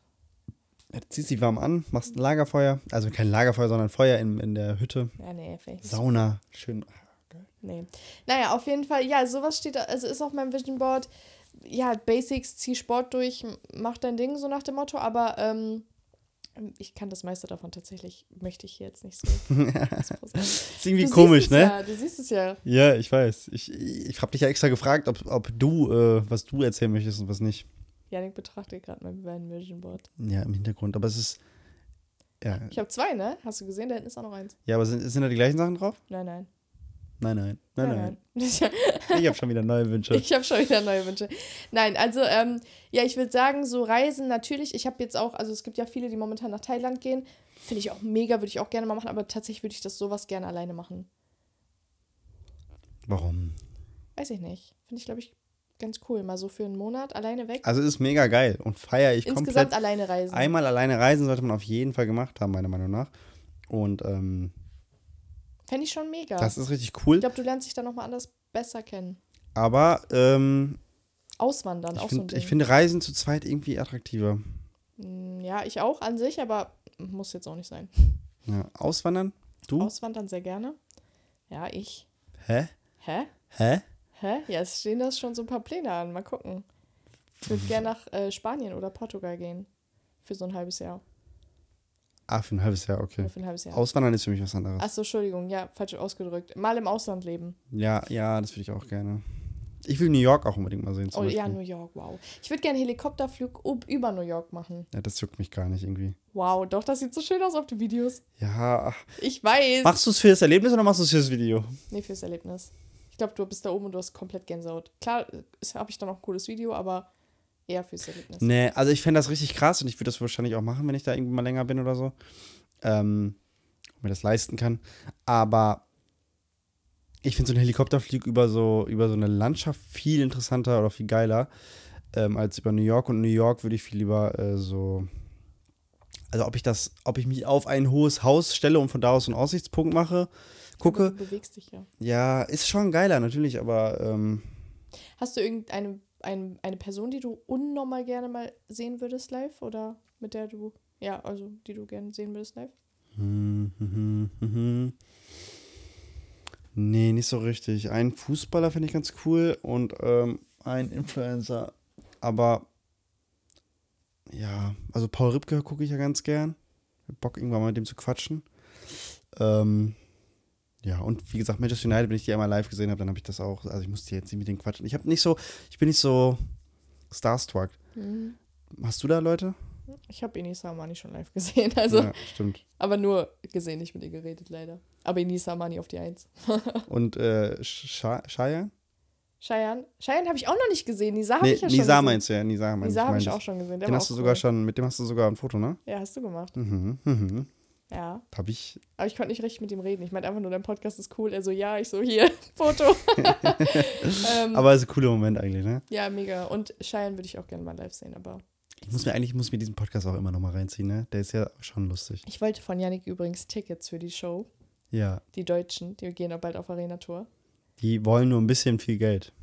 S2: Ja, ziehst dich warm an, machst ein Lagerfeuer. Also kein Lagerfeuer, sondern Feuer in, in der Hütte.
S1: Ja, nee, vielleicht.
S2: Sauna. Schön.
S1: Nee. Naja, auf jeden Fall, ja, sowas steht da, also ist auf meinem Vision Board. Ja, Basics, zieh Sport durch, mach dein Ding, so nach dem Motto, aber ähm, ich kann das meiste davon tatsächlich, möchte ich hier jetzt nicht so.
S2: Ist irgendwie
S1: Du
S2: komisch, ne?
S1: Ja, du siehst es ja.
S2: Ja, ich weiß. Ich, ich habe dich ja extra gefragt, ob, ob du, äh, was du erzählen möchtest und was nicht.
S1: Janik betrachtet gerade mein, Vision Board.
S2: Ja, im Hintergrund. Aber es ist. Ja,
S1: Ich habe zwei, ne? Hast du gesehen? Da hinten ist auch noch eins.
S2: ja aber sind, sind da die gleichen Sachen drauf?
S1: Nein, nein.
S2: Nein, nein. Nein, nein.
S1: nein.
S2: Ich habe schon wieder neue Wünsche.
S1: Ich habe schon wieder neue Wünsche. Nein, also ähm, ja, ich würde sagen, so Reisen natürlich. Ich habe jetzt auch, also es gibt ja viele, die momentan nach Thailand gehen. Finde ich auch mega, würde ich auch gerne mal machen, aber tatsächlich würde ich das sowas gerne alleine machen.
S2: Warum?
S1: Weiß ich nicht. Finde ich, glaube ich, ganz cool. Mal so für einen Monat alleine weg.
S2: Also ist mega geil und feiere ich
S1: Insgesamt
S2: komplett.
S1: alleine reisen.
S2: Einmal alleine reisen sollte man auf jeden Fall gemacht haben, meiner Meinung nach. Und ähm,
S1: Fände ich schon mega.
S2: das ist richtig cool.
S1: ich glaube, du lernst dich dann nochmal anders besser kennen.
S2: Aber ähm,
S1: Auswandern,
S2: ich,
S1: auch so ein
S2: find,
S1: Ding.
S2: ich finde Reisen zu zweit irgendwie attraktiver.
S1: Mm, ja, ich auch an sich, aber muss jetzt auch nicht sein.
S2: Ja. Auswandern? Du?
S1: Auswandern sehr gerne. Ja, ich.
S2: Hä?
S1: Hä?
S2: Hä?
S1: Hä? Ja, es stehen da schon so ein paar Pläne an. Mal gucken. Ich würde gerne nach äh, Spanien oder Portugal gehen. Für so ein halbes Jahr.
S2: Ah, für ein halbes Jahr, okay.
S1: Für ein halbes Jahr.
S2: Auswandern ist für mich was anderes.
S1: Achso, Entschuldigung, ja, falsch ausgedrückt. Mal im Ausland leben.
S2: Ja, ja, das würde ich auch gerne. Ich will New York auch unbedingt mal sehen.
S1: Oh
S2: Beispiel.
S1: ja, New York, wow. Ich würde gerne einen Helikopterflug ob- über New York machen.
S2: ja, das juckt mich gar nicht irgendwie.
S1: Wow, doch, das sieht so schön aus auf den Videos.
S2: Ja.
S1: Ich weiß.
S2: machst du es für das Erlebnis oder machst du es für das Video?
S1: Nee, fürs Erlebnis. Ich glaube, du bist da oben und du hast komplett Gänsehaut. Klar, habe ich dann noch ein cooles Video, aber eher fürs Erlebnis.
S2: Nee, also ich fände das richtig krass und ich würde das wahrscheinlich auch machen, wenn ich da irgendwie mal länger bin oder so. Ähm, mir das leisten kann. Aber ich finde so einen Helikopterflug über so, über so eine Landschaft viel interessanter oder viel geiler ähm, als über New York. Und New York würde ich viel lieber äh, so. Also ob ich das, ob ich mich auf ein hohes Haus stelle und von da aus einen Aussichtspunkt mache, gucke.
S1: Du bewegst dich ja.
S2: Ja, ist schon geiler natürlich, aber ähm,
S1: Hast du irgendeine ein, eine Person, die du unnormal gerne mal sehen würdest live? Oder mit der du, ja, also die du gerne sehen würdest live?
S2: Hm, hm, hm, hm. Nee, nicht so richtig. Ein Fußballer finde ich ganz cool und ähm, ein Influencer. Aber ja, also Paul Ripke gucke ich ja ganz gern. Bock, irgendwann mal mit dem zu quatschen. Ähm, ja, und wie gesagt, Manchester United, wenn ich die einmal live gesehen habe, dann habe ich das auch. Also ich musste jetzt nicht mit denen quatschen. Ich habe nicht so, ich bin nicht so starstruck.
S1: Mhm.
S2: Hast du da Leute?
S1: Ich habe Inisa Amani schon live gesehen, also,
S2: ja, stimmt.
S1: aber nur gesehen, nicht mit ihr geredet, leider. Aber Inisa Amani auf die Eins.
S2: Und äh, Cheyenne?
S1: Cheyenne, Cheyenne habe ich auch noch nicht gesehen. Nisa habe
S2: Nee,
S1: ich ja schon
S2: Nisa
S1: gesehen.
S2: meinst du ja, Nisa
S1: Nisa habe ich auch schon gesehen. Der
S2: Den hast du sogar
S1: cool.
S2: schon, mit dem hast du sogar ein Foto, ne?
S1: Ja, hast du gemacht.
S2: Mhm, mhm.
S1: Ja.
S2: Hab ich.
S1: Aber ich konnte nicht richtig mit ihm reden. Ich meinte einfach nur, dein Podcast ist cool. Er so, ja, ich so, hier, Foto. ähm,
S2: Aber ist ein cooler Moment eigentlich, ne?
S1: ja, mega. Und Cheyenne würde ich auch gerne mal live sehen, aber
S2: Ich muss mir eigentlich, ich muss mir diesen Podcast auch immer noch mal reinziehen, ne? Der ist ja schon lustig.
S1: ich wollte von Yannick übrigens Tickets für die Show.
S2: Ja.
S1: Die Deutschen, die gehen auch bald auf Arena-Tour.
S2: Die wollen nur ein bisschen viel Geld.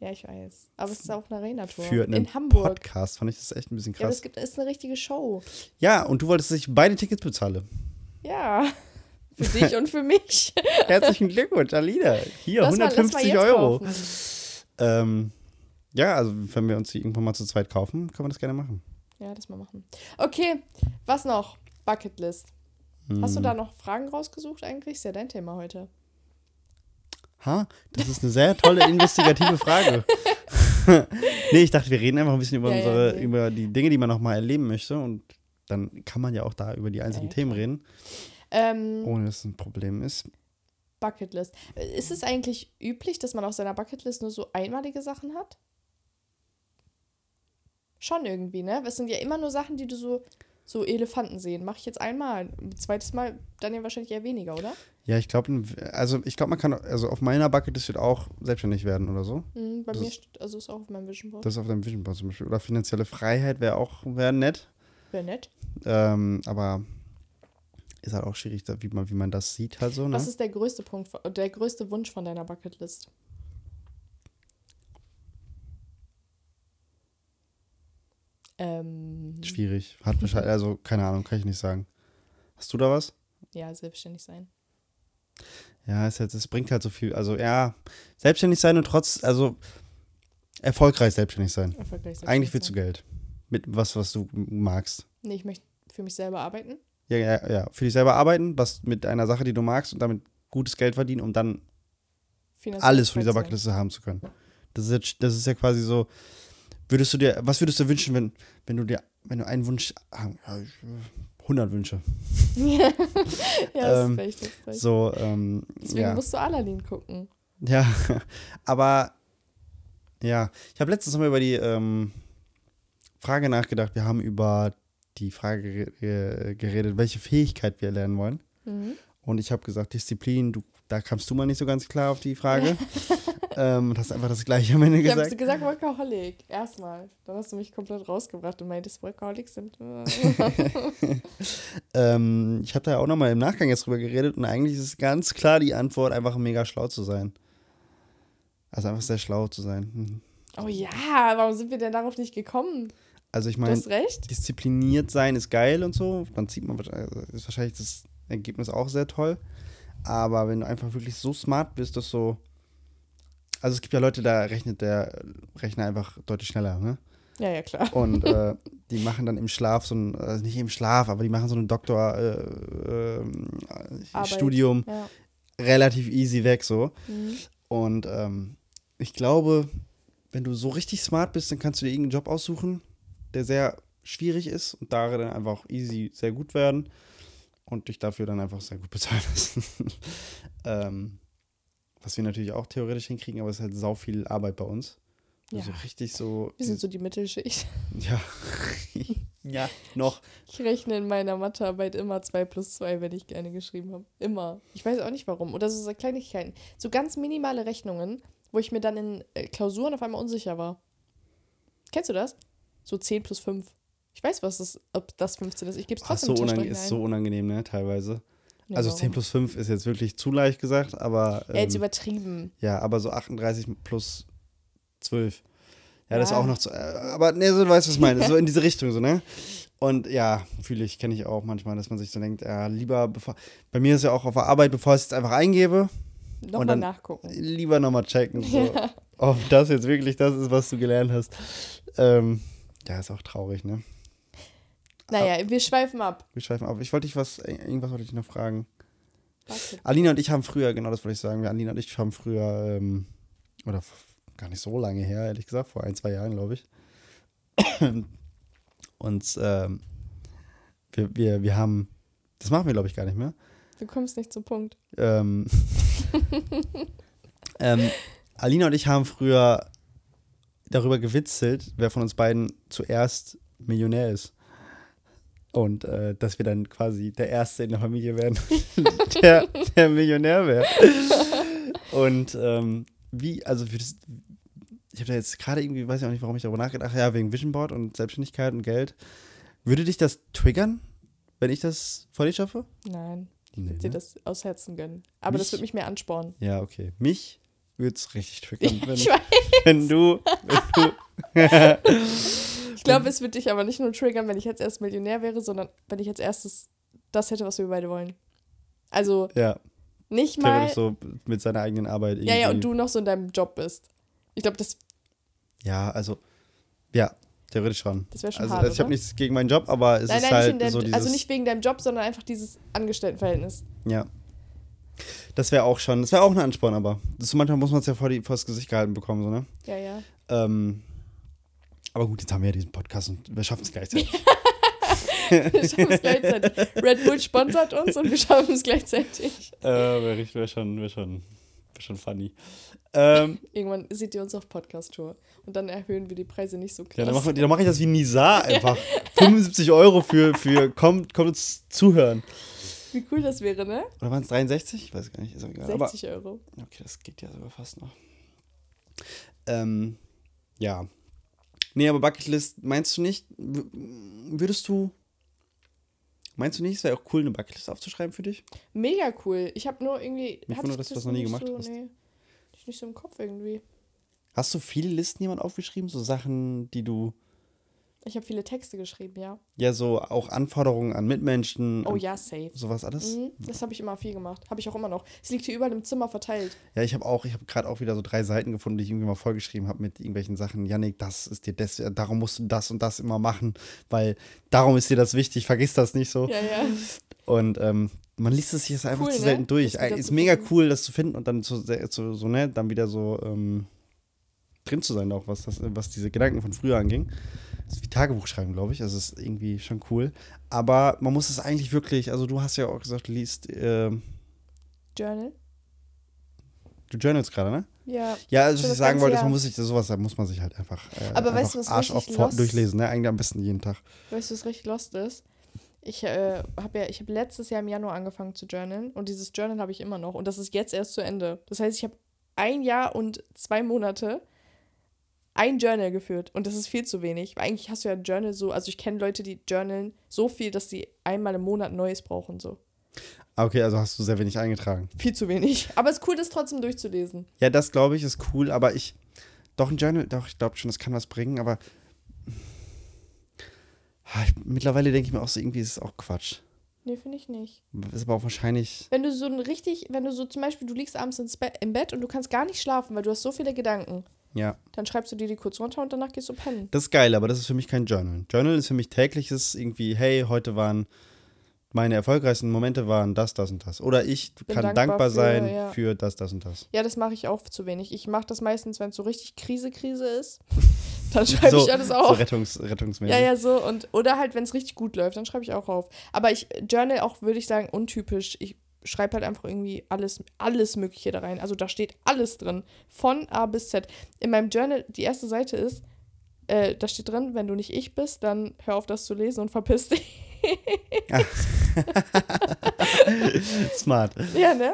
S1: Ja, ich weiß. Aber es ist auch eine Arena-Tour.
S2: Für einen
S1: In Hamburg.
S2: Podcast fand ich das echt ein bisschen
S1: Ja, aber
S2: krass.
S1: es gibt, ist eine richtige Show.
S2: Ja, und du wolltest, dass ich beide Tickets bezahle.
S1: Ja. Für dich und für mich.
S2: Herzlichen Glückwunsch, Alina. Hier,
S1: Lass mal- lass mal
S2: 150
S1: jetzt
S2: Euro. Ähm, ja, also wenn wir uns die irgendwann mal zu zweit kaufen, können wir das gerne machen.
S1: Ja, das mal machen. Okay, was noch? Bucketlist. Hast
S2: Hm.
S1: du da noch Fragen rausgesucht eigentlich? Ist ja dein Thema heute.
S2: Ha, das ist eine sehr tolle investigative Frage. nee, ich dachte, wir reden einfach ein bisschen über
S1: Ja, ja,
S2: unsere,
S1: nee.
S2: über die Dinge, die man noch mal erleben möchte und dann kann man ja auch da über die einzelnen
S1: ja,
S2: Themen reden,
S1: Ähm,
S2: ohne dass es ein Problem ist.
S1: Bucketlist. Ist es eigentlich üblich, dass man auf seiner Bucketlist nur so einmalige Sachen hat? Schon irgendwie, ne? Es sind ja immer nur Sachen, die du so, so Elefanten sehen. Mache ich jetzt einmal. Ein zweites Mal dann ja wahrscheinlich eher weniger, oder?
S2: Ja, ich glaube, also ich glaube, man kann, also auf meiner Bucketlist wird auch selbstständig werden oder so.
S1: Mhm, bei
S2: Das
S1: mir,
S2: ist-
S1: steht, also ist auch auf meinem Vision Board.
S2: Das ist auf deinem Vision Board zum Beispiel. Oder finanzielle Freiheit wäre auch wär nett.
S1: Wäre nett.
S2: Ähm, aber ist halt auch schwierig, wie man, wie man das sieht halt so, ne?
S1: Was ist der größte Punkt, der größte Wunsch von deiner Bucketlist? Ähm,
S2: Schwierig. Hat wahrscheinlich, also keine Ahnung, kann ich nicht sagen. Hast du da was?
S1: ja, selbstständig sein.
S2: Ja, es, es bringt halt so viel. Also ja, selbstständig sein und trotz, also erfolgreich selbstständig sein.
S1: Erfolgreich
S2: Eigentlich
S1: selbstständig
S2: willst du
S1: sein.
S2: Geld. Mit was, was du magst.
S1: Nee, ich möchte für mich selber arbeiten.
S2: Ja, ja, ja. Für dich selber arbeiten, was mit einer Sache, die du magst und damit gutes Geld verdienen, um dann
S1: finanziell
S2: alles von dieser
S1: zu.
S2: Bucketliste haben zu können. Das ist, jetzt, das ist ja quasi so, würdest du dir, was würdest du wünschen, wenn, wenn du dir, wenn du einen Wunsch, ah, ja, ich, äh, 100 Wünsche.
S1: ja, das
S2: Ähm,
S1: ist recht, das ist recht.
S2: So, ähm,
S1: Deswegen
S2: ja.
S1: musst du Aladdin gucken.
S2: Ja, aber ja, ich habe letztens mal über die ähm, Frage nachgedacht. Wir haben über die Frage ge- geredet, welche Fähigkeit wir lernen wollen.
S1: Mhm.
S2: Und ich habe gesagt, Disziplin, du, da kamst du mal nicht so ganz klar auf die Frage. ähm, und hast einfach das gleiche am Ende
S1: Ich habe
S2: gesagt.
S1: gesagt Workaholic. Erstmal. Dann hast du mich komplett rausgebracht und meintest, Workaholics sind.
S2: Ähm, ich habe da ja auch nochmal im Nachgang jetzt drüber geredet und eigentlich ist ganz klar die Antwort, einfach mega schlau zu sein. Also einfach sehr schlau zu sein. Hm.
S1: oh ja, warum sind wir denn darauf nicht gekommen?
S2: Also ich meine, diszipliniert sein ist geil und so. Dann sieht man, also ist wahrscheinlich das Ergebnis auch sehr toll. Aber wenn du einfach wirklich so smart bist, dass so, also es gibt ja Leute, da rechnet der Rechner einfach deutlich schneller, ne?
S1: Ja, ja, klar.
S2: Und äh, die machen dann im Schlaf so ein, also nicht im Schlaf, aber die machen so ein Doktor-Studium äh. Studium
S1: Ja.
S2: relativ easy weg so.
S1: Mhm.
S2: Und ähm, ich glaube, wenn du so richtig smart bist, dann kannst du dir irgendeinen Job aussuchen, der sehr schwierig ist und darin dann einfach auch easy sehr gut werden und dich dafür dann einfach sehr gut bezahlen lassen. ähm, was wir natürlich auch theoretisch hinkriegen, aber es ist halt sau viel Arbeit bei uns.
S1: Ja.
S2: Also richtig so.
S1: Wir sind so die Mittelschicht.
S2: Ja. ja, noch.
S1: Ich rechne in meiner Mathearbeit immer 2 plus 2, wenn ich gerne geschrieben habe. Immer. Ich weiß auch nicht warum. Oder so, so Kleinigkeiten. So ganz minimale Rechnungen, wo ich mir dann in äh, Klausuren auf einmal unsicher war. Kennst du das? So 10 plus 5. Ich weiß, was das, ob das 15 ist. Ich gebe es trotzdem
S2: so
S1: im
S2: unange
S1: Taschenrechner
S2: ist so unangenehm, ne, teilweise.
S1: Nee,
S2: also
S1: warum?
S2: 10 plus 5 ist jetzt wirklich zu leicht gesagt, aber.
S1: Ja, jetzt
S2: ähm,
S1: übertrieben.
S2: Ja, aber so 38 plus 12. Ja, das ist
S1: Ja.
S2: auch noch zu. Äh, aber ne, so du weißt, was ich meine. So in diese Richtung, so, ne? Und ja, fühle ich, kenne ich auch manchmal, dass man sich so denkt, ja, lieber bevor. Bei mir ist ja auch auf der Arbeit, bevor ich es jetzt einfach eingebe,
S1: Nochmal nachgucken.
S2: lieber nochmal checken, so,
S1: Ja.
S2: ob das jetzt wirklich das ist, was du gelernt hast. Ähm, ja, ist auch traurig, ne?
S1: Naja, wir schweifen ab.
S2: Wir schweifen ab. Ich wollte dich was, irgendwas wollte ich noch fragen.
S1: Warte.
S2: Alina und ich haben früher, genau das wollte ich sagen, wir, Alina und ich haben früher, ähm, oder gar nicht so lange her, ehrlich gesagt, vor ein, zwei Jahren, glaube ich, uns, ähm, wir, wir, wir haben, das machen wir, glaube ich, gar nicht mehr,
S1: Du kommst nicht zum Punkt.
S2: ähm, ähm, Alina und ich haben früher darüber gewitzelt, wer von uns beiden zuerst Millionär ist. Und äh, dass wir dann quasi der Erste in der Familie wären, der, der Millionär wäre. Und ähm, wie, also würdest, ich habe da jetzt gerade irgendwie, weiß ich auch nicht, warum ich darüber nachgedacht habe, ja, wegen Vision Board und Selbstständigkeit und Geld. Würde dich das triggern, wenn ich das vor dir schaffe?
S1: Nein,
S2: Nee,
S1: ich würde dir
S2: ne?
S1: das aus Herzen gönnen. Aber das
S2: Mich-
S1: wird mich mehr anspornen.
S2: Ja, okay. Mich würde es richtig triggern, wenn,
S1: Ich weiß.
S2: wenn du, wenn du
S1: glaube, es wird dich aber nicht nur triggern, wenn ich jetzt erst Millionär wäre, sondern wenn ich als erstes das hätte, was wir beide wollen. Also
S2: ja,
S1: nicht mal.
S2: theoretisch so mit seiner eigenen Arbeit irgendwie.
S1: ja, ja, und du noch so in deinem Job bist. Ich glaube, das,
S2: Ja, also, ja, theoretisch schon.
S1: das wäre schon
S2: Also,
S1: hart.
S2: also ich habe nichts gegen meinen Job, aber es
S1: nein,
S2: ist
S1: nein,
S2: halt
S1: deinem,
S2: so dieses,
S1: also nicht wegen deinem Job, sondern einfach dieses Angestelltenverhältnis.
S2: ja. Das wäre auch schon, das wäre auch ein Ansporn, aber das, manchmal muss man es ja vor, die, vor das Gesicht gehalten bekommen, so, ne?
S1: Ja, ja.
S2: Ähm, aber gut, jetzt haben wir ja diesen Podcast und wir schaffen es gleichzeitig.
S1: Wir schaffen es gleichzeitig. Red Bull sponsert uns und wir schaffen es gleichzeitig.
S2: äh, wäre wär schon, wär schon, wär schon funny. Ähm,
S1: Irgendwann seht ihr uns auf Podcast-Tour. Und dann erhöhen wir die Preise nicht so krass.
S2: ja, dann mache dann mach ich das wie Nisa einfach. 75 Euro für, für kommt, kommt uns zuhören.
S1: Wie cool das wäre, ne?
S2: Oder waren es 63? Ich weiß gar nicht, ist auch egal. Aber
S1: 60 Euro.
S2: Okay, das geht ja sogar fast noch. Ähm, ja. Nee, aber Bucketlist, meinst du nicht, würdest du, meinst du nicht, es wäre auch cool, eine Bucketlist aufzuschreiben für dich?
S1: Mega cool. Ich habe nur irgendwie.
S2: Mich wundert,
S1: ich
S2: dass du das noch nie gemacht
S1: so,
S2: hast.
S1: Nee, ich nicht so im Kopf irgendwie.
S2: Hast du viele Listen jemand aufgeschrieben? So Sachen, die du,
S1: Ich habe viele Texte geschrieben, ja.
S2: ja, so auch Anforderungen an Mitmenschen,
S1: Oh ja, safe.
S2: sowas alles?
S1: Mhm, das habe ich immer viel gemacht. Habe ich auch immer noch. Es liegt hier überall im Zimmer verteilt.
S2: Ja, ich habe auch, ich habe gerade auch wieder so drei Seiten gefunden, die ich irgendwie mal vollgeschrieben habe mit irgendwelchen Sachen. Yannick, das ist dir das, darum musst du das und das immer machen, weil darum ist dir das wichtig, vergiss das nicht so.
S1: Ja, ja.
S2: Und ähm, man liest es sich jetzt einfach
S1: Cool,
S2: zu
S1: ne?
S2: selten durch.
S1: Das wieder
S2: Ist
S1: zu
S2: mega
S1: finden.
S2: cool, das zu finden und dann so, so, so ne, dann wieder so ähm, drin zu sein, auch was, das, was diese Gedanken von früher anging. Das ist wie Tagebuch schreiben, glaube ich. Also ist irgendwie schon cool. Aber man muss es eigentlich wirklich, also du hast ja auch gesagt, du liest, ähm,
S1: Journal?
S2: du journalst gerade, ne?
S1: Ja.
S2: Ja, also was ich sagen wollte, man muss sich sowas, da muss man sich halt einfach, äh,
S1: Aber weißt
S2: einfach
S1: du, was
S2: Arsch auf
S1: lost-
S2: durchlesen, ne? Eigentlich am besten jeden Tag.
S1: Weißt du, was richtig lost ist? Ich äh, habe ja, ich habe letztes Jahr im Januar angefangen zu journalen und dieses Journal habe ich immer noch und das ist jetzt erst zu Ende. Das heißt, ich habe ein Jahr und zwei Monate ein Journal geführt und das ist viel zu wenig. Weil eigentlich hast du ja ein Journal so, also ich kenne Leute, die journalen so viel, dass sie einmal im Monat Neues brauchen so.
S2: Ah, Okay, also hast du sehr wenig eingetragen.
S1: Viel zu wenig. Aber es ist cool, das trotzdem durchzulesen.
S2: Ja, das glaube ich ist cool, aber ich. Doch, ein Journal, doch, ich glaube schon, das kann was bringen, aber. Ah, Ich, mittlerweile denke ich mir auch so, irgendwie ist es auch Quatsch.
S1: Nee, finde ich nicht.
S2: Ist aber auch wahrscheinlich.
S1: Wenn du so ein richtig, wenn du so zum Beispiel, du liegst abends im Bett und du kannst gar nicht schlafen, weil du hast so viele Gedanken,
S2: Ja.
S1: dann schreibst du dir die kurz runter und danach gehst du pennen.
S2: Das ist geil, aber das ist für mich kein Journal. Journal ist für mich tägliches irgendwie, hey, heute waren meine erfolgreichsten Momente waren das, das und das. Oder ich
S1: Bin
S2: kann
S1: dankbar
S2: dankbar,
S1: für,
S2: sein
S1: ja.
S2: für das, das und das.
S1: Ja, das mache ich auch zu wenig. Ich mache das meistens, wenn es so richtig Krise, Krise ist. Dann schreibe
S2: so,
S1: ich alles
S2: So
S1: auf.
S2: Rettungs, rettungsmäßig.
S1: ja, ja, so. Und, oder halt, wenn es richtig gut läuft, dann schreibe ich auch auf. Aber ich, Journal auch, würde ich sagen, untypisch. Ich schreibe halt einfach irgendwie alles, alles Mögliche da rein. Also da steht alles drin. Von A bis Z. In meinem Journal, die erste Seite ist, äh, da steht drin, wenn du nicht ich bist, dann hör auf, das zu lesen und verpiss dich.
S2: Smart.
S1: ja, ne?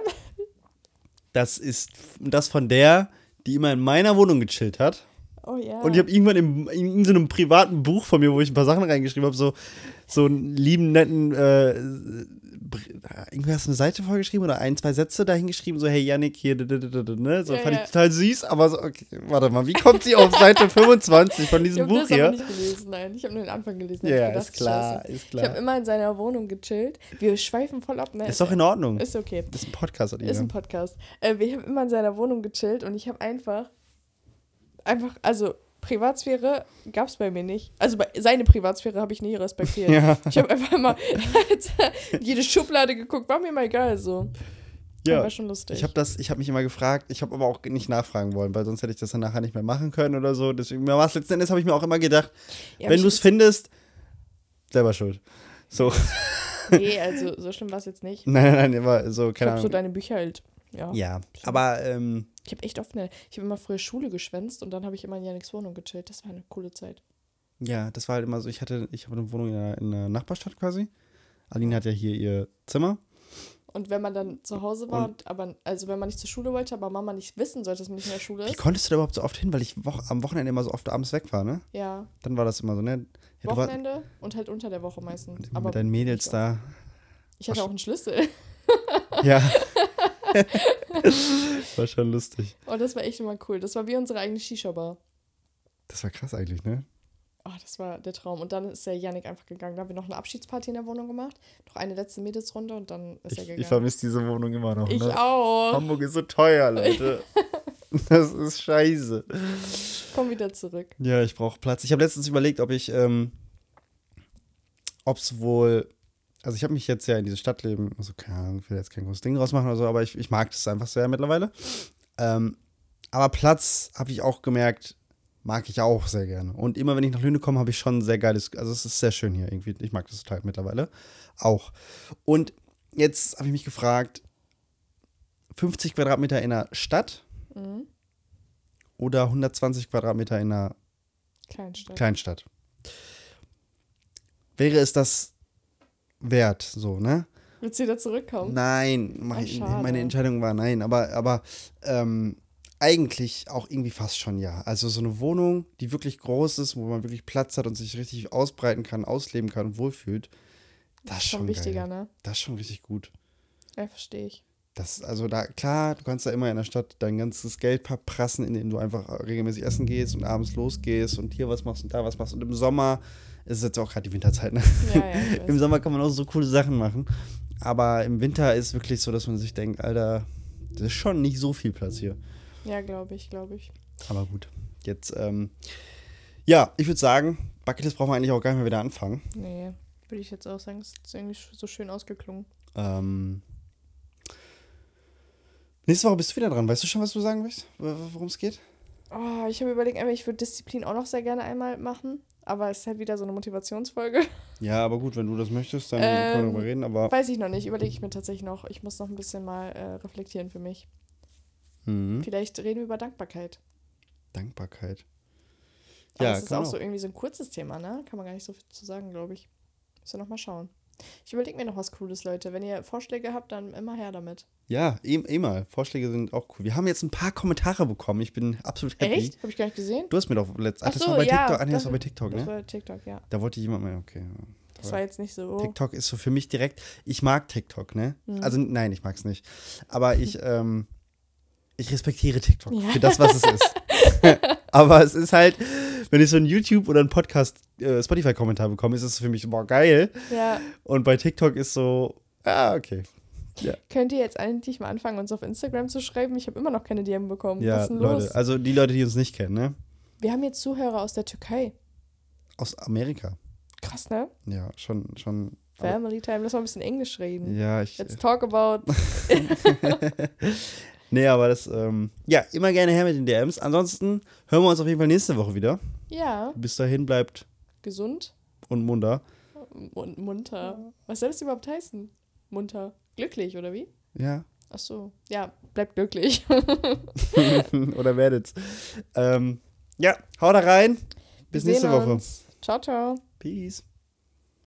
S2: Das ist das von der, die immer in meiner Wohnung gechillt hat.
S1: Oh ja.
S2: Und ich habe irgendwann im, in so einem privaten Buch von mir, wo ich ein paar Sachen reingeschrieben habe, so, so einen lieben, netten, äh, hast du eine Seite vorgeschrieben oder ein, zwei Sätze dahin geschrieben, so, hey Yannick, hier, d- d- d- d- ne? So
S1: Ja,
S2: fand
S1: ja.
S2: ich total süß, aber so, okay, warte mal, wie kommt sie auf Seite 25 von
S1: ich
S2: diesem
S1: habe
S2: Buch
S1: das
S2: hier?
S1: nicht gelesen, nein. Ich habe nur den Anfang gelesen.
S2: Ja,
S1: gedacht,
S2: ist klar,
S1: scheiße.
S2: ist
S1: Ich habe
S2: klar.
S1: immer in seiner Wohnung gechillt. Wir schweifen voll ab, ne?
S2: Ist doch in Ordnung.
S1: Ist okay.
S2: Das ist ein Podcast, oder?
S1: Ist ein Podcast. Äh, wir haben immer in seiner Wohnung gechillt und ich habe einfach, einfach, also Privatsphäre gab es bei mir nicht. Also seine Privatsphäre habe ich nie respektiert.
S2: Ja.
S1: Ich habe einfach immer jede Schublade geguckt, war mir mal egal so.
S2: Ja.
S1: War schon lustig.
S2: Ich habe das, ich habe mich immer gefragt, ich habe aber auch nicht nachfragen wollen, weil sonst hätte ich das dann nachher nicht mehr machen können oder so. Deswegen war es letzten Endes habe ich mir auch immer gedacht,
S1: Ja,
S2: wenn
S1: ich
S2: du es findest, selber schuld. So,
S1: Nee, also so schlimm war es jetzt nicht.
S2: nein, nein, nein, immer so,
S1: Ich
S2: keine
S1: habe so
S2: Ahnung.
S1: deine Bücher halt. Ja.
S2: ja, aber ähm,
S1: Ich habe echt oft eine, ich habe immer früher Schule geschwänzt und dann habe ich immer in Janiks Wohnung gechillt. Das war eine coole Zeit.
S2: ja, das war halt immer so, ich hatte, ich habe eine Wohnung in der, in der Nachbarstadt quasi. Aline hat ja hier ihr Zimmer.
S1: Und wenn man dann zu Hause war, und, aber also wenn man nicht zur Schule wollte, aber Mama nicht wissen sollte, dass man nicht in der Schule
S2: Wie
S1: ist.
S2: konntest du da überhaupt so oft hin? Weil ich wo am Wochenende immer so oft abends weg war, ne?
S1: Ja,
S2: Dann war das immer so, ne? Ja, du war,
S1: Wochenende und halt unter der Woche meistens. Aber
S2: mit deinen Mädels da.
S1: Ich hatte auch einen Schlüssel.
S2: Ja. war schon lustig.
S1: Und das war echt immer cool. Das war wie unsere eigene Shisha-Bar.
S2: Das war krass eigentlich, ne?
S1: Oh, das war der Traum. Und dann ist der Yannick einfach gegangen. Da haben wir noch eine Abschiedsparty in der Wohnung gemacht. Noch eine letzte Mädelsrunde und dann ist er
S2: Ich,
S1: gegangen.
S2: ich vermisse diese Wohnung immer noch.
S1: Ich
S2: ne?
S1: auch.
S2: Hamburg ist so teuer, Leute. das ist scheiße.
S1: Komm wieder zurück.
S2: Ja, ich brauche Platz. Ich habe letztens überlegt, ob ich, ähm, ob es wohl, also ich habe mich jetzt ja in dieses Stadtleben, also keine Ahnung, ich will jetzt kein großes Ding draus machen oder so, aber ich, ich mag das einfach sehr mittlerweile. Ähm, aber Platz, habe ich auch gemerkt, mag ich auch sehr gerne. Und immer wenn ich nach Lüne komme, habe ich schon ein sehr geiles, also es ist sehr schön hier irgendwie. Ich mag das total mittlerweile auch. Und jetzt habe ich mich gefragt, 50 Quadratmeter in der Stadt
S1: Mhm.
S2: oder 120 Quadratmeter in einer
S1: Kleinstadt.
S2: Kleinstadt. Wäre es das wert, so, ne?
S1: Willst du wieder zurückkommen?
S2: Nein, mein,
S1: schade.
S2: meine Entscheidung war nein, aber, aber ähm, eigentlich auch irgendwie fast schon ja. Also so eine Wohnung, die wirklich groß ist, wo man wirklich Platz hat und sich richtig ausbreiten kann, ausleben kann und wohlfühlt, das ist
S1: schon
S2: schon
S1: wichtiger,
S2: geil.
S1: ne?
S2: Das ist schon richtig gut.
S1: Ja, verstehe ich.
S2: Das, also da, klar, du kannst da immer in der Stadt dein ganzes Geld verprassen, indem du einfach regelmäßig essen gehst und abends losgehst und hier was machst und da was machst. Und im Sommer ist es jetzt auch gerade die Winterzeit, ne?
S1: Ja, ja,
S2: Im. Sommer kann man auch so coole Sachen machen. Aber im Winter ist wirklich so, dass man sich denkt, Alter, das ist schon nicht so viel Platz hier.
S1: Ja, glaube ich, glaube ich.
S2: Aber gut, jetzt, ähm, ja, ich würde sagen, Bucketlist brauchen wir eigentlich auch gar nicht mehr wieder anfangen.
S1: Nee, würde ich jetzt auch sagen. Es ist irgendwie so schön ausgeklungen.
S2: Ähm, nächste Woche bist du wieder dran. Weißt du schon, was du sagen willst? Worum es geht?
S1: Oh, ich habe überlegt, ich würde Disziplin auch noch sehr gerne einmal machen. Aber es ist halt wieder so eine Motivationsfolge.
S2: Ja, aber gut, wenn du das möchtest, dann
S1: Ähm,
S2: können wir darüber reden. Aber
S1: Weiß ich noch nicht, überlege ich mir tatsächlich noch. Ich muss noch ein bisschen mal äh, reflektieren für mich.
S2: mhm.
S1: Vielleicht reden wir über Dankbarkeit.
S2: Dankbarkeit.
S1: Aber
S2: Ja,
S1: es ist auch
S2: auch.
S1: so irgendwie so ein kurzes Thema, ne? Kann man gar nicht so viel zu sagen, glaube ich. Müssen wir noch mal schauen. Ich überlege mir noch was Cooles, Leute. Wenn ihr Vorschläge habt, dann immer her damit.
S2: Ja, eh mal. Vorschläge sind auch cool. Wir haben jetzt ein paar Kommentare bekommen. Ich bin absolut happy.
S1: Echt? Habe ich gar nicht gesehen?
S2: Du hast mir doch letztens. Ach,
S1: Ach
S2: das
S1: so,
S2: war bei
S1: ja,
S2: TikTok. Ah, nee, das
S1: das-
S2: war bei TikTok,
S1: Das
S2: ne?
S1: war TikTok, ja.
S2: Da wollte jemand mal, okay.
S1: Das war jetzt nicht so.
S2: TikTok ist so für mich direkt, ich mag TikTok, ne?
S1: Mhm.
S2: Also nein, ich mag es nicht. Aber ich, ähm, ich respektiere TikTok
S1: Ja.
S2: für das, was es ist. Aber es ist halt wenn ich so ein YouTube oder ein Podcast, äh, Spotify-Kommentar bekomme, ist das für mich, boah, geil.
S1: Ja.
S2: Und bei TikTok ist so, ah, okay.
S1: Könnt ihr jetzt eigentlich mal anfangen, uns auf Instagram zu schreiben? Ich habe immer noch keine DM bekommen. Was
S2: Ja,
S1: ist denn los?
S2: Leute, also die Leute, die uns nicht kennen, ne?
S1: Wir haben jetzt Zuhörer aus der Türkei.
S2: Aus Amerika.
S1: Krass, ne?
S2: Ja, schon, schon.
S1: Family Time. Lass mal ein bisschen Englisch reden.
S2: Ja, ich.
S1: Let's talk about.
S2: Nee, aber das, ähm, ja, immer gerne her mit den DMs. Ansonsten hören wir uns auf jeden Fall nächste Woche wieder.
S1: ja,
S2: Bis dahin bleibt
S1: gesund
S2: und munter.
S1: und munter. Was soll das überhaupt heißen? Munter. Glücklich, oder wie?
S2: Ja.
S1: Ach so. Ja, bleibt glücklich.
S2: Oder werdet's. Ähm, ja, hau da rein. Bis nächste Woche.
S1: uns. Ciao, ciao.
S2: Peace.